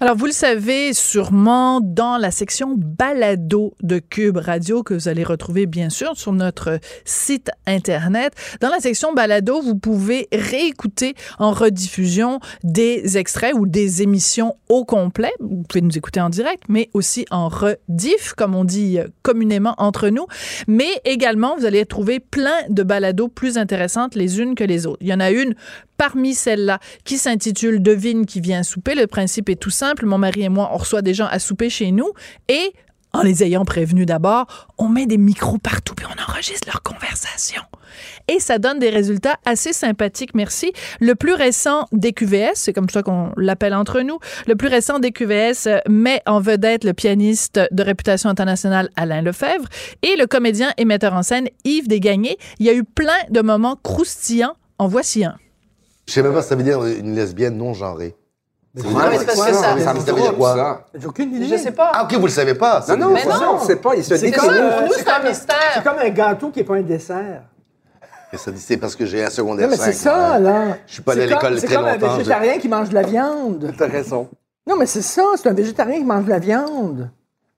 Alors, vous le savez sûrement dans la section balado de Cube Radio que vous allez retrouver bien sûr sur notre site Internet. Dans la section balado, vous pouvez réécouter en rediffusion des extraits ou des émissions au complet. Vous pouvez nous écouter en direct, mais aussi en rediff, comme on dit communément entre nous. Mais également, vous allez trouver plein de balados plus intéressantes les unes que les autres. Il y en a une parmi celles-là qui s'intitule Devine qui vient souper. Le principe est tout simple. Mon mari et moi, on reçoit des gens à souper chez nous et en les ayant prévenus d'abord, on met des micros partout puis on enregistre leur conversation. Et ça donne des résultats assez sympathiques, merci. Le plus récent des QVS, c'est comme ça qu'on l'appelle entre nous, le plus récent des QVS euh, met en vedette le pianiste de réputation internationale Alain Lefebvre et le comédien et metteur en scène Yves Desgagnés. Il y a eu plein de moments croustillants. En voici un. Je sais même pas ça veut dire une lesbienne non genrée. Non, mais c'est parce que ça- ça veut dire quoi? J'ai aucune idée. Je sais pas. Ah, ok, vous le savez pas. Non, non, Mais non. on sait pas. Il se C'est dit comme c'est c'est un mystère. C'est comme un gâteau qui n'est pas un dessert. Et ça dit, c'est parce que j'ai un secondaire Non, mais 5, c'est ça, là. Je suis pas allé à C'est comme- l'école C'est très comme un longtemps. végétarien qui mange de la viande. T'as raison. Non, mais c'est ça, c'est un végétarien qui mange de la viande.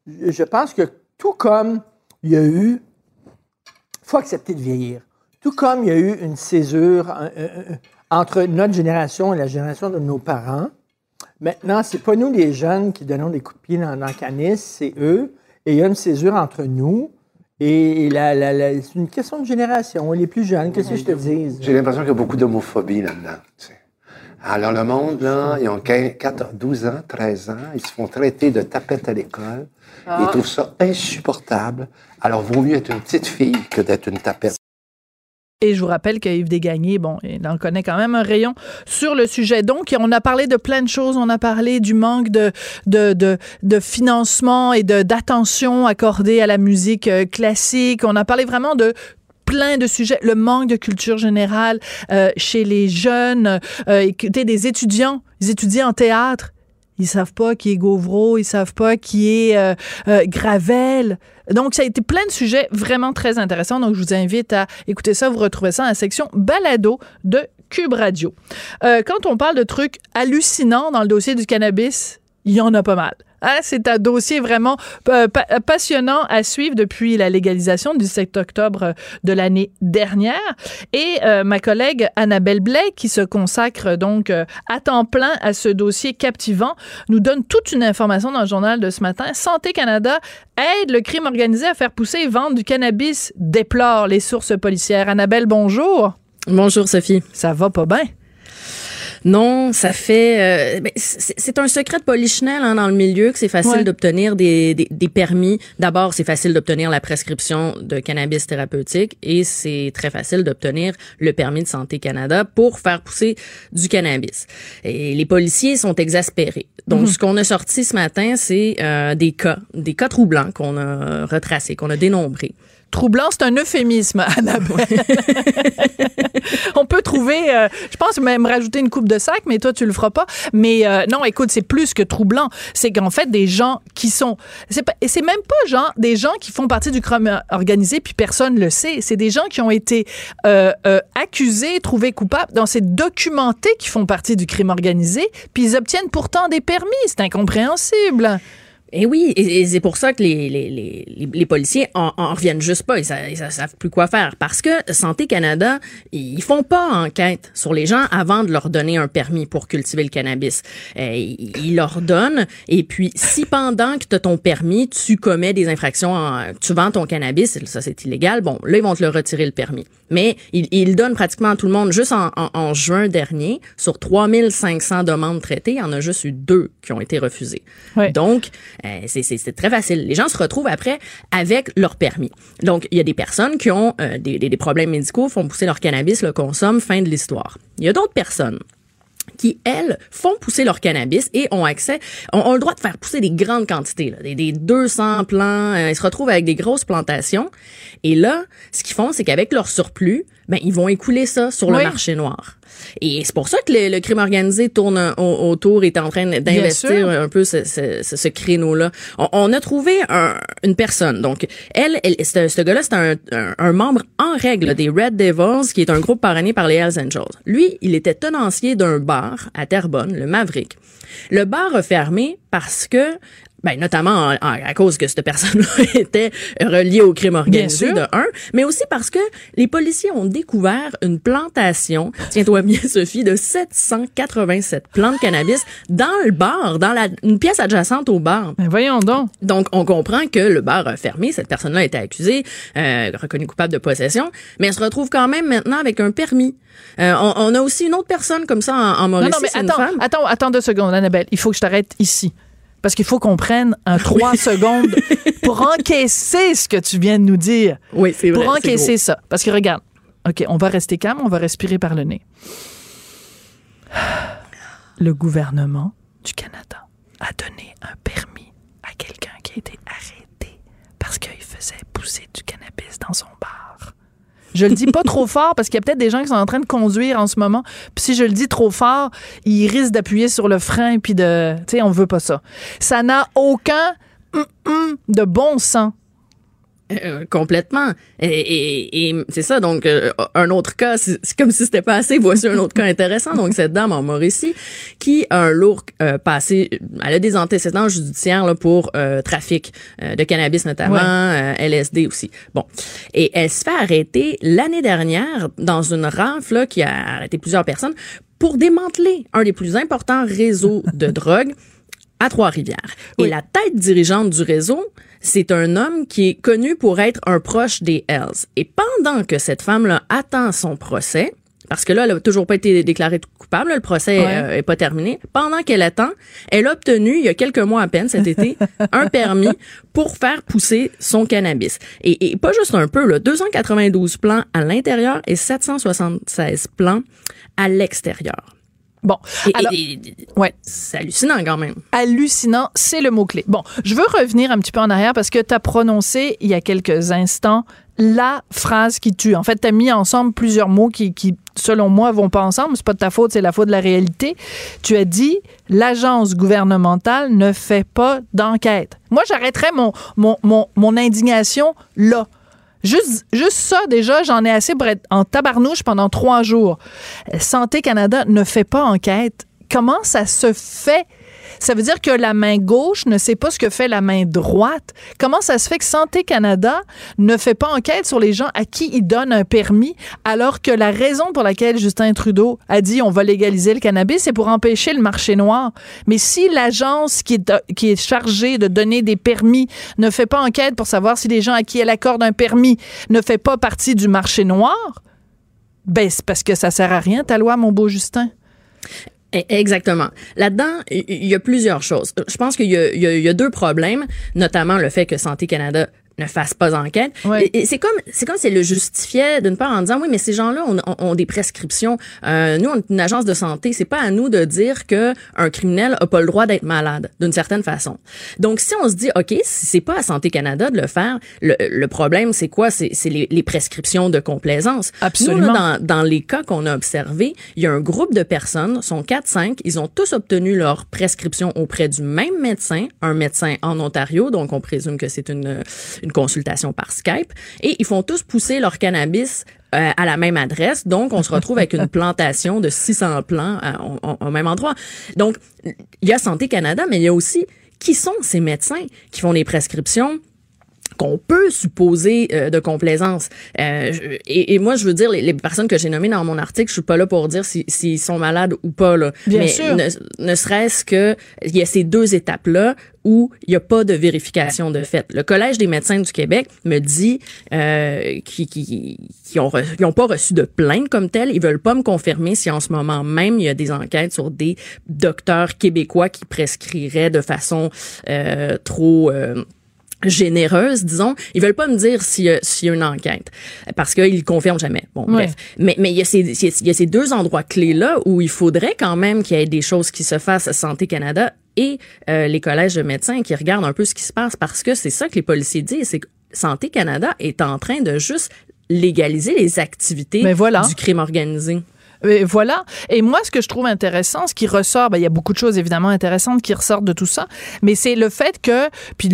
Je pense que tout comme il y a eu, faut accepter de vieillir. Tout comme il y a eu une césure entre notre génération et la génération de nos parents, maintenant, c'est pas nous les jeunes qui donnons des coups de pied dans, dans le canis, c'est eux. Et il y a une césure entre nous. Et la, la- la- c'est une question de génération. Les plus jeunes, qu'est-ce que je te dise? J'ai l'impression qu'il y a beaucoup d'homophobie là-dedans. tu sais. Alors, le monde, là, ils ont 15, 14, 12 ans, 13 ans, ils se font traiter de tapettes à l'école. Ils trouvent ça insupportable. Alors, vaut mieux être une petite fille que d'être une tapette. Et je vous rappelle que Yves bon, il en connaît quand même un rayon sur le sujet. Donc, on a parlé de plein de choses. On a parlé du manque de, de, de, de financement et d'attention accordée à la musique euh, classique. On a parlé vraiment de plein de sujets, le manque de culture générale euh, chez les jeunes, euh, écoutez, des étudiants, ils étudient en théâtre, ils savent pas qui est Gauvreau, ils savent pas qui est euh, euh, Gravel. Donc, ça a été plein de sujets vraiment très intéressants. Donc, je vous invite à écouter ça. Vous retrouvez ça dans la section balado de Cube Radio. Euh, quand on parle de trucs hallucinants dans le dossier du cannabis, il y en a pas mal. Hein, c'est un dossier vraiment euh, pa- passionnant à suivre depuis la légalisation du 7 octobre euh, de l'année dernière. Et euh, ma collègue Annabelle Blais, qui se consacre donc euh, à temps plein à ce dossier captivant, nous donne toute une information dans le journal de ce matin. Santé Canada aide le crime organisé à faire pousser et vendre du cannabis, déplore les sources policières. Annabelle, bonjour. Bonjour Sophie. Ça va pas bien? Non, ça fait. euh, ben, c'est un secret de polichinelle hein, dans le milieu que c'est facile Ouais. d'obtenir des, des, des permis. D'abord, c'est facile d'obtenir la prescription de cannabis thérapeutique et c'est très facile d'obtenir le permis de Santé Canada pour faire pousser du cannabis. Et les policiers sont exaspérés. Donc, ce qu'on a sorti ce matin, c'est euh, des cas, des cas troublants qu'on a retracés, qu'on a dénombrés. Troublant, c'est un euphémisme, (laughs) Annabelle. On peut trouver, euh, je pense même rajouter une coupe de sac, mais toi, tu le feras pas. Mais euh, non, écoute, c'est plus que troublant. C'est qu'en fait, des gens qui sont... Et c'est même pas genre des gens qui font partie du crime organisé, puis personne le sait. C'est des gens qui ont été euh, accusés, trouvés coupables. dans c'est documenté qu'ils font partie du crime organisé, puis ils obtiennent pourtant des permis. C'est incompréhensible. Et oui, et, et c'est pour ça que les, les, les, les policiers en, en reviennent juste pas. Ils, sa- ils sa- savent plus quoi faire. Parce que Santé Canada, ils font pas enquête sur les gens avant de leur donner un permis pour cultiver le cannabis. Euh, ils, leur donnent. Et puis, si pendant que tu as ton permis, tu commets des infractions, en- tu vends ton cannabis, ça c'est illégal, bon, là, ils vont te le retirer le permis. Mais ils, ils donnent pratiquement à tout le monde. Juste en, en, en juin dernier, sur 3500 demandes traitées, il y en a juste eu deux qui ont été refusées. Ouais. Donc, euh, c'est- très facile. Les gens se retrouvent après avec leur permis. Donc, il y a des personnes qui ont euh, des, problèmes médicaux, font pousser leur cannabis, le consomment, fin de l'histoire. Il y a d'autres personnes qui, elles, font pousser leur cannabis et ont accès, ont, ont le droit de faire pousser des grandes quantités, là, des, des 200 plants. euh, ils se retrouvent avec des grosses plantations. Et là, ce qu'ils font, c'est qu'avec leur surplus, ben ils vont écouler ça sur le marché noir. Et c'est pour ça que le, le crime organisé tourne un- au- autour, est en train d'investir un peu ce, ce, ce- ce créneau-là. On, on a trouvé un- une personne. Donc, elle, elle ce, ce gars-là, c'est un, un, un membre en règle des Red Devils, qui est un groupe parrainé par les Hells Angels. Lui, il était tenancier d'un bar à Terrebonne, le Maverick. Le bar a fermé parce que ben, notamment en- en- à cause que cette personne-là (laughs) était reliée au crime organisé de un, mais aussi parce que les policiers ont découvert une plantation, tiens-toi bien (laughs) Sophie, de 787 plants de cannabis dans le bar, dans la, une pièce adjacente au bar. Ben voyons donc. Donc, on comprend que le bar a fermé. Cette personne-là a été accusée, euh, reconnue coupable de possession, mais elle se retrouve quand même maintenant avec un permis. Euh, on, on a aussi une autre personne comme ça en, en Non, Mauricie, non, mais une attends, femme. attends, attends deux secondes, Annabelle. Il faut que je t'arrête ici. Parce qu'il faut qu'on prenne un (laughs) trois secondes pour encaisser ce que tu viens de nous dire. Oui, c'est vrai. Pour encaisser ça. Parce que regarde, OK, on va rester calme, on va respirer par le nez. (sighs) Le gouvernement du Canada a donné un permis à quelqu'un qui a été arrêté parce qu'il faisait pousser du cannabis dans son bar. Je le dis pas trop fort parce qu'il y a peut-être des gens qui sont en train de conduire en ce moment. Puis si je le dis trop fort, ils risquent d'appuyer sur le frein puis de, tu sais, on veut pas ça. Ça n'a aucun hum, hum de bon sens. Euh, complètement. Et, et- et c'est ça, donc, euh, un autre cas, c'est comme si c'était pas assez. Voici un autre cas intéressant. Donc, cette dame en Mauricie qui a un lourd euh, passé, elle a des antécédents judiciaires là, pour euh, trafic euh, de cannabis notamment, euh, LSD aussi. Bon. Et elle se fait arrêter l'année dernière dans une rafle là, qui a arrêté plusieurs personnes pour démanteler un des plus importants réseaux de drogue (laughs) à Trois-Rivières. Et la tête dirigeante du réseau, c'est un homme qui est connu pour être un proche des Hells. Et pendant que cette femme-là attend son procès, parce que là, elle a toujours pas été déclarée coupable, le procès Ouais. euh, est pas terminé. Pendant qu'elle attend, elle a obtenu, il y a quelques mois à peine cet été, (laughs) un permis pour faire pousser son cannabis. Et, et pas juste un peu, là, 292 plants à l'intérieur et 776 plants à l'extérieur. Bon, alors, et- et- ouais. c'est hallucinant quand même. hallucinant, c'est le mot-clé. Bon, je veux revenir un petit peu en arrière parce que tu as prononcé il y a quelques instants la phrase qui tue. En fait, tu as mis ensemble plusieurs mots qui, qui, selon moi, vont pas ensemble. C'est pas de ta faute, c'est la faute de la réalité. Tu as dit l'agence gouvernementale ne fait pas d'enquête. Moi, j'arrêterais mon, mon, mon, mon indignation là. Juste, juste ça, déjà, j'en ai assez pour être en tabarnouche pendant trois jours. Euh, Santé Canada ne fait pas enquête. Comment ça se fait? Ça veut dire que la main gauche ne sait pas ce que fait la main droite. Comment ça se fait que Santé Canada ne fait pas enquête sur les gens à qui il donne un permis, alors que la raison pour laquelle Justin Trudeau a dit on va légaliser le cannabis, c'est pour empêcher le marché noir? Mais si l'agence qui est, chargée de donner des permis ne fait pas enquête pour savoir si les gens à qui elle accorde un permis ne fait pas partie du marché noir, ben c'est parce que ça sert à rien ta loi, mon beau Justin. E- Exactement. Là-dedans, il y a plusieurs choses. Je pense qu'il y a deux problèmes, notamment le fait que Santé Canada ne fasse pas enquête. Ouais. Et, et c'est comme c'est comme si elle le justifiait d'une part en disant oui mais ces gens-là ont, ont- ont des prescriptions. Euh, nous on est une agence de santé, c'est pas à nous de dire que un criminel a pas le droit d'être malade d'une certaine façon. Donc si on se dit ok si c'est pas à Santé Canada de le faire, le, le problème c'est quoi? C'est c'est les, les prescriptions de complaisance. Absolument. Nous, là, dans, dans les cas qu'on a observés, il y a un groupe de personnes, sont 4-5, ils ont tous obtenu leur prescription auprès du même médecin, un médecin en Ontario, donc on présume que c'est une, une consultation par Skype, et ils font tous pousser leur cannabis euh, à la même adresse, donc on se retrouve avec une (laughs) plantation de 600 plants à- au- même endroit. Donc, il y a Santé Canada, mais il y a aussi qui sont ces médecins qui font les prescriptions qu'on peut supposer euh, de complaisance? Euh, et, et moi, je veux dire, les, les personnes que j'ai nommées dans mon article, je suis pas là pour dire si- s'ils sont malades ou pas. Là. Bien Mais sûr. Ne, ne serait-ce que il y a ces deux étapes-là où il n'y a pas de vérification de fait. Le Collège des médecins du Québec me dit euh, qu'ils qui, qui ont, ont pas reçu de plainte comme telle. Ils veulent pas me confirmer si en ce moment même il y a des enquêtes sur des docteurs québécois qui prescriraient de façon euh, trop... euh, généreuse, disons, ils veulent pas me dire s'il y a, s'il y a une enquête parce qu'ils confirment jamais. Bon, Ouais. bref. Mais mais il y a ces il y a ces deux endroits clés là où il faudrait quand même qu'il y ait des choses qui se fassent à Santé Canada et euh, les collèges de médecins qui regardent un peu ce qui se passe parce que c'est ça que les policiers disent, c'est que Santé Canada est en train de juste légaliser les activités Mais voilà. du crime organisé. Et voilà. Et moi, ce que je trouve intéressant, ce qui ressort, ben, il y a beaucoup de choses évidemment intéressantes qui ressortent de tout ça, mais c'est le fait que, puis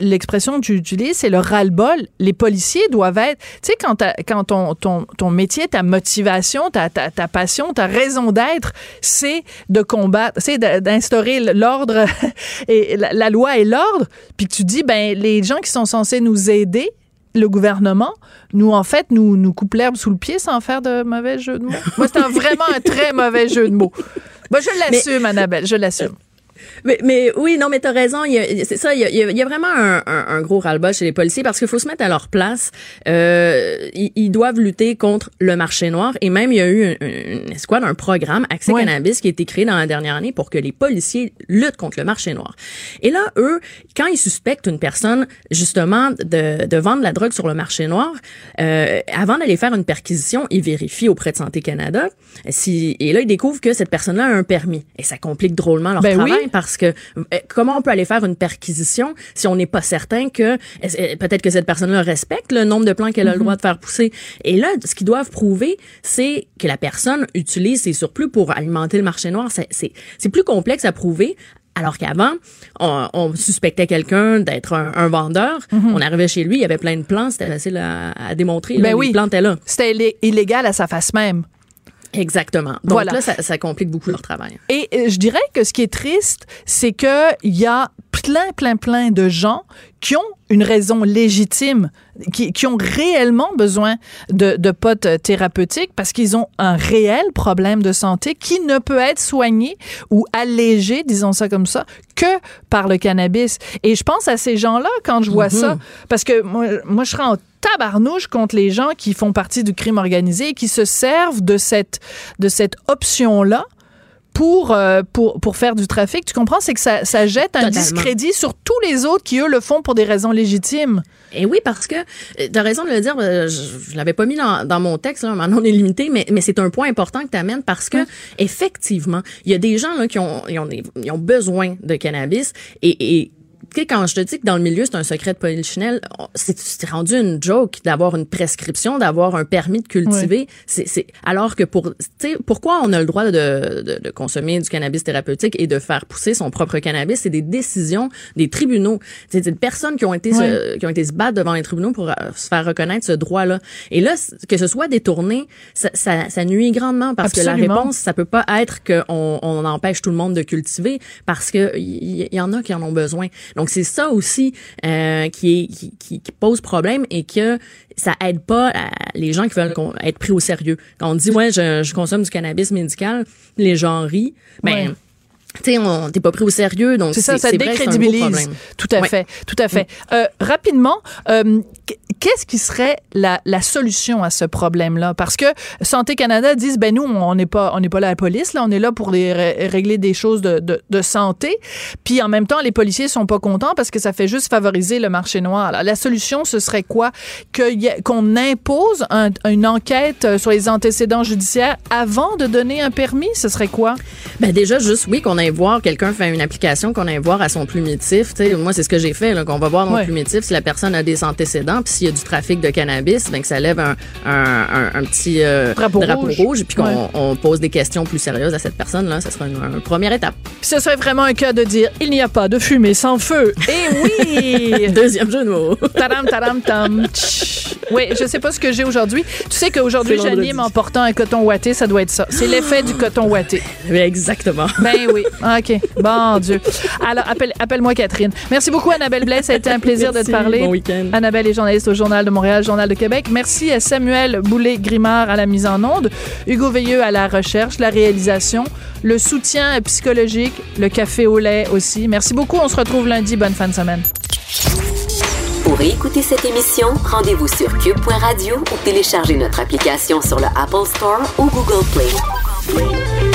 l'expression que tu utilises, c'est le ras-le-bol. Les policiers doivent être, tu sais, quand, quand ton, ton, métier, ta motivation, ta, ta, passion, ta raison d'être, c'est de combattre, c'est d'instaurer l'ordre (laughs) et la, la loi et l'ordre, puis tu dis, ben, les gens qui sont censés nous aider, le gouvernement, nous, en fait, nous, nous coupe l'herbe sous le pied sans faire de mauvais jeu de mots. Moi, c'est un- vraiment un très mauvais jeu de mots. Moi, je l'assume, Annabelle, je l'assume. Mais, mais oui, non, mais t'as raison. il y a- C'est ça, il y a, il y a- vraiment un, un- un gros ras-le-bas chez les policiers parce qu'il faut se mettre à leur place. Euh, ils, ils doivent lutter contre le marché noir et même il y a eu une, une escouade, un programme Accès Ouais. Cannabis qui a été créé dans la dernière année pour que les policiers luttent contre le marché noir. Et là, eux, quand ils suspectent une personne justement de, de vendre la drogue sur le marché noir, euh, avant d'aller faire une perquisition, ils vérifient auprès de Santé Canada si et là ils découvrent que cette personne-là a un permis et ça complique drôlement leur Ben oui. Parce que euh, comment on peut aller faire une perquisition si on n'est pas certain que euh, peut-être que cette personne-là respecte le nombre de plants qu'elle a le droit de faire pousser? Et là, ce qu'ils doivent prouver, c'est que la personne utilise ses surplus pour alimenter le marché noir. C'est- plus complexe à prouver. Alors qu'avant, on, on suspectait quelqu'un d'être un, un vendeur. On arrivait chez lui, il y avait plein de plants, c'était facile à, à démontrer. là, Ben les oui. plants étaient là. C'était illé- illégal à sa face même. Exactement. Donc Voilà. là, ça, ça complique beaucoup leur travail. Et euh, je dirais que ce qui est triste, c'est que il y a plein, plein, plein de gens qui ont une raison légitime, qui, qui ont réellement besoin de, de potes thérapeutiques parce qu'ils ont un réel problème de santé qui ne peut être soigné ou allégé, disons ça comme ça, que par le cannabis. Et je pense à ces gens-là quand je vois ça, parce que moi, moi, je serais en tabarnouche contre les gens qui font partie du crime organisé et qui se servent de cette, de cette option-là pour, euh, pour, pour faire du trafic. Tu comprends? C'est que ça, ça jette un Totalement. discrédit sur tous les autres qui, eux, le font pour des raisons légitimes. Et oui, parce que tu as raison de le dire, euh, je, je l'avais pas mis dans, dans mon texte, là, maintenant on est limité, mais, mais c'est un point important que tu amènes parce que effectivement, il y a des gens là, qui ont, ils ont, ils ont besoin de cannabis et, sais, quand je te dis que dans le milieu, c'est un secret de polichinelle, c'est rendu une joke d'avoir une prescription, d'avoir un permis de cultiver. C'est c'est- alors que pour, tu sais, pourquoi on a le droit de, de, de consommer du cannabis thérapeutique et de faire pousser son propre cannabis, c'est des décisions des tribunaux. C'est des personnes qui ont été se, qui ont été se battre devant les tribunaux pour euh, se faire reconnaître ce droit-là. Et là, que ce soit détourné, ça, ça, ça nuit grandement parce que la réponse, ça peut pas être qu'on on empêche tout le monde de cultiver parce que il y, y en a qui en ont besoin. Donc c'est ça aussi euh, qui, est, qui, qui, qui pose problème et que ça aide pas à- les gens qui veulent être pris au sérieux. Quand on dit ouais, je, je consomme du cannabis médical, les gens rient. Ben Ouais. tu sais, on t'es pas pris au sérieux, donc C'est ça, ça vrai que c'est un gros décrédibilise. Tout à Ouais. fait, tout à fait. Euh, rapidement, euh, qu'est-ce qui serait la, la solution à ce problème-là? Parce que Santé Canada disent, ben nous, on n'est pas, on n'est pas là la police, là, on est là pour les ré- régler des choses de, de, de santé. Puis en même temps, les policiers sont pas contents parce que ça fait juste favoriser le marché noir. Alors, la solution, ce serait quoi? Qu'on impose un- une enquête euh, sur les antécédents judiciaires avant de donner un permis. Ce serait quoi? Ben déjà juste oui qu'on aille voir quelqu'un fait une application qu'on aille voir à son plumitif. Moi c'est ce que j'ai fait qu'on va voir dans Ouais. plumitif si la personne a des antécédents puis y a du trafic de cannabis, ben que ça lève un, un, un, un petit euh, Drapeau rouge. puis qu'on Ouais. on pose des questions plus sérieuses à cette personne là. Ça sera une, une première étape. Puis ce serait vraiment un cas de dire il n'y a pas de fumée sans feu. Et oui (laughs) Deuxième jeu de mots. Tadam, tadam, tam. Oui, je sais pas ce que j'ai aujourd'hui. Tu sais qu'aujourd'hui, j'anime en portant un coton ouaté, ça doit être ça. C'est l'effet du coton ouaté. Exactement. Ben oui. OK. Bon Dieu. Alors, appelle, appelle-moi Catherine. Merci beaucoup, Annabelle Blais. Ça a été un plaisir de te parler. Bon week-end. Annabelle est journaliste au Journal de Montréal, Journal de Québec. Merci à Samuel Boulay-Grimard à la mise en onde, Hugo Veilleux à la recherche, la réalisation, le soutien psychologique, le café au lait aussi. Merci beaucoup. On se retrouve lundi. Bonne fin de semaine. Pour écouter cette émission, rendez-vous sur cube.radio ou téléchargez notre application sur le Apple Store ou Google Play.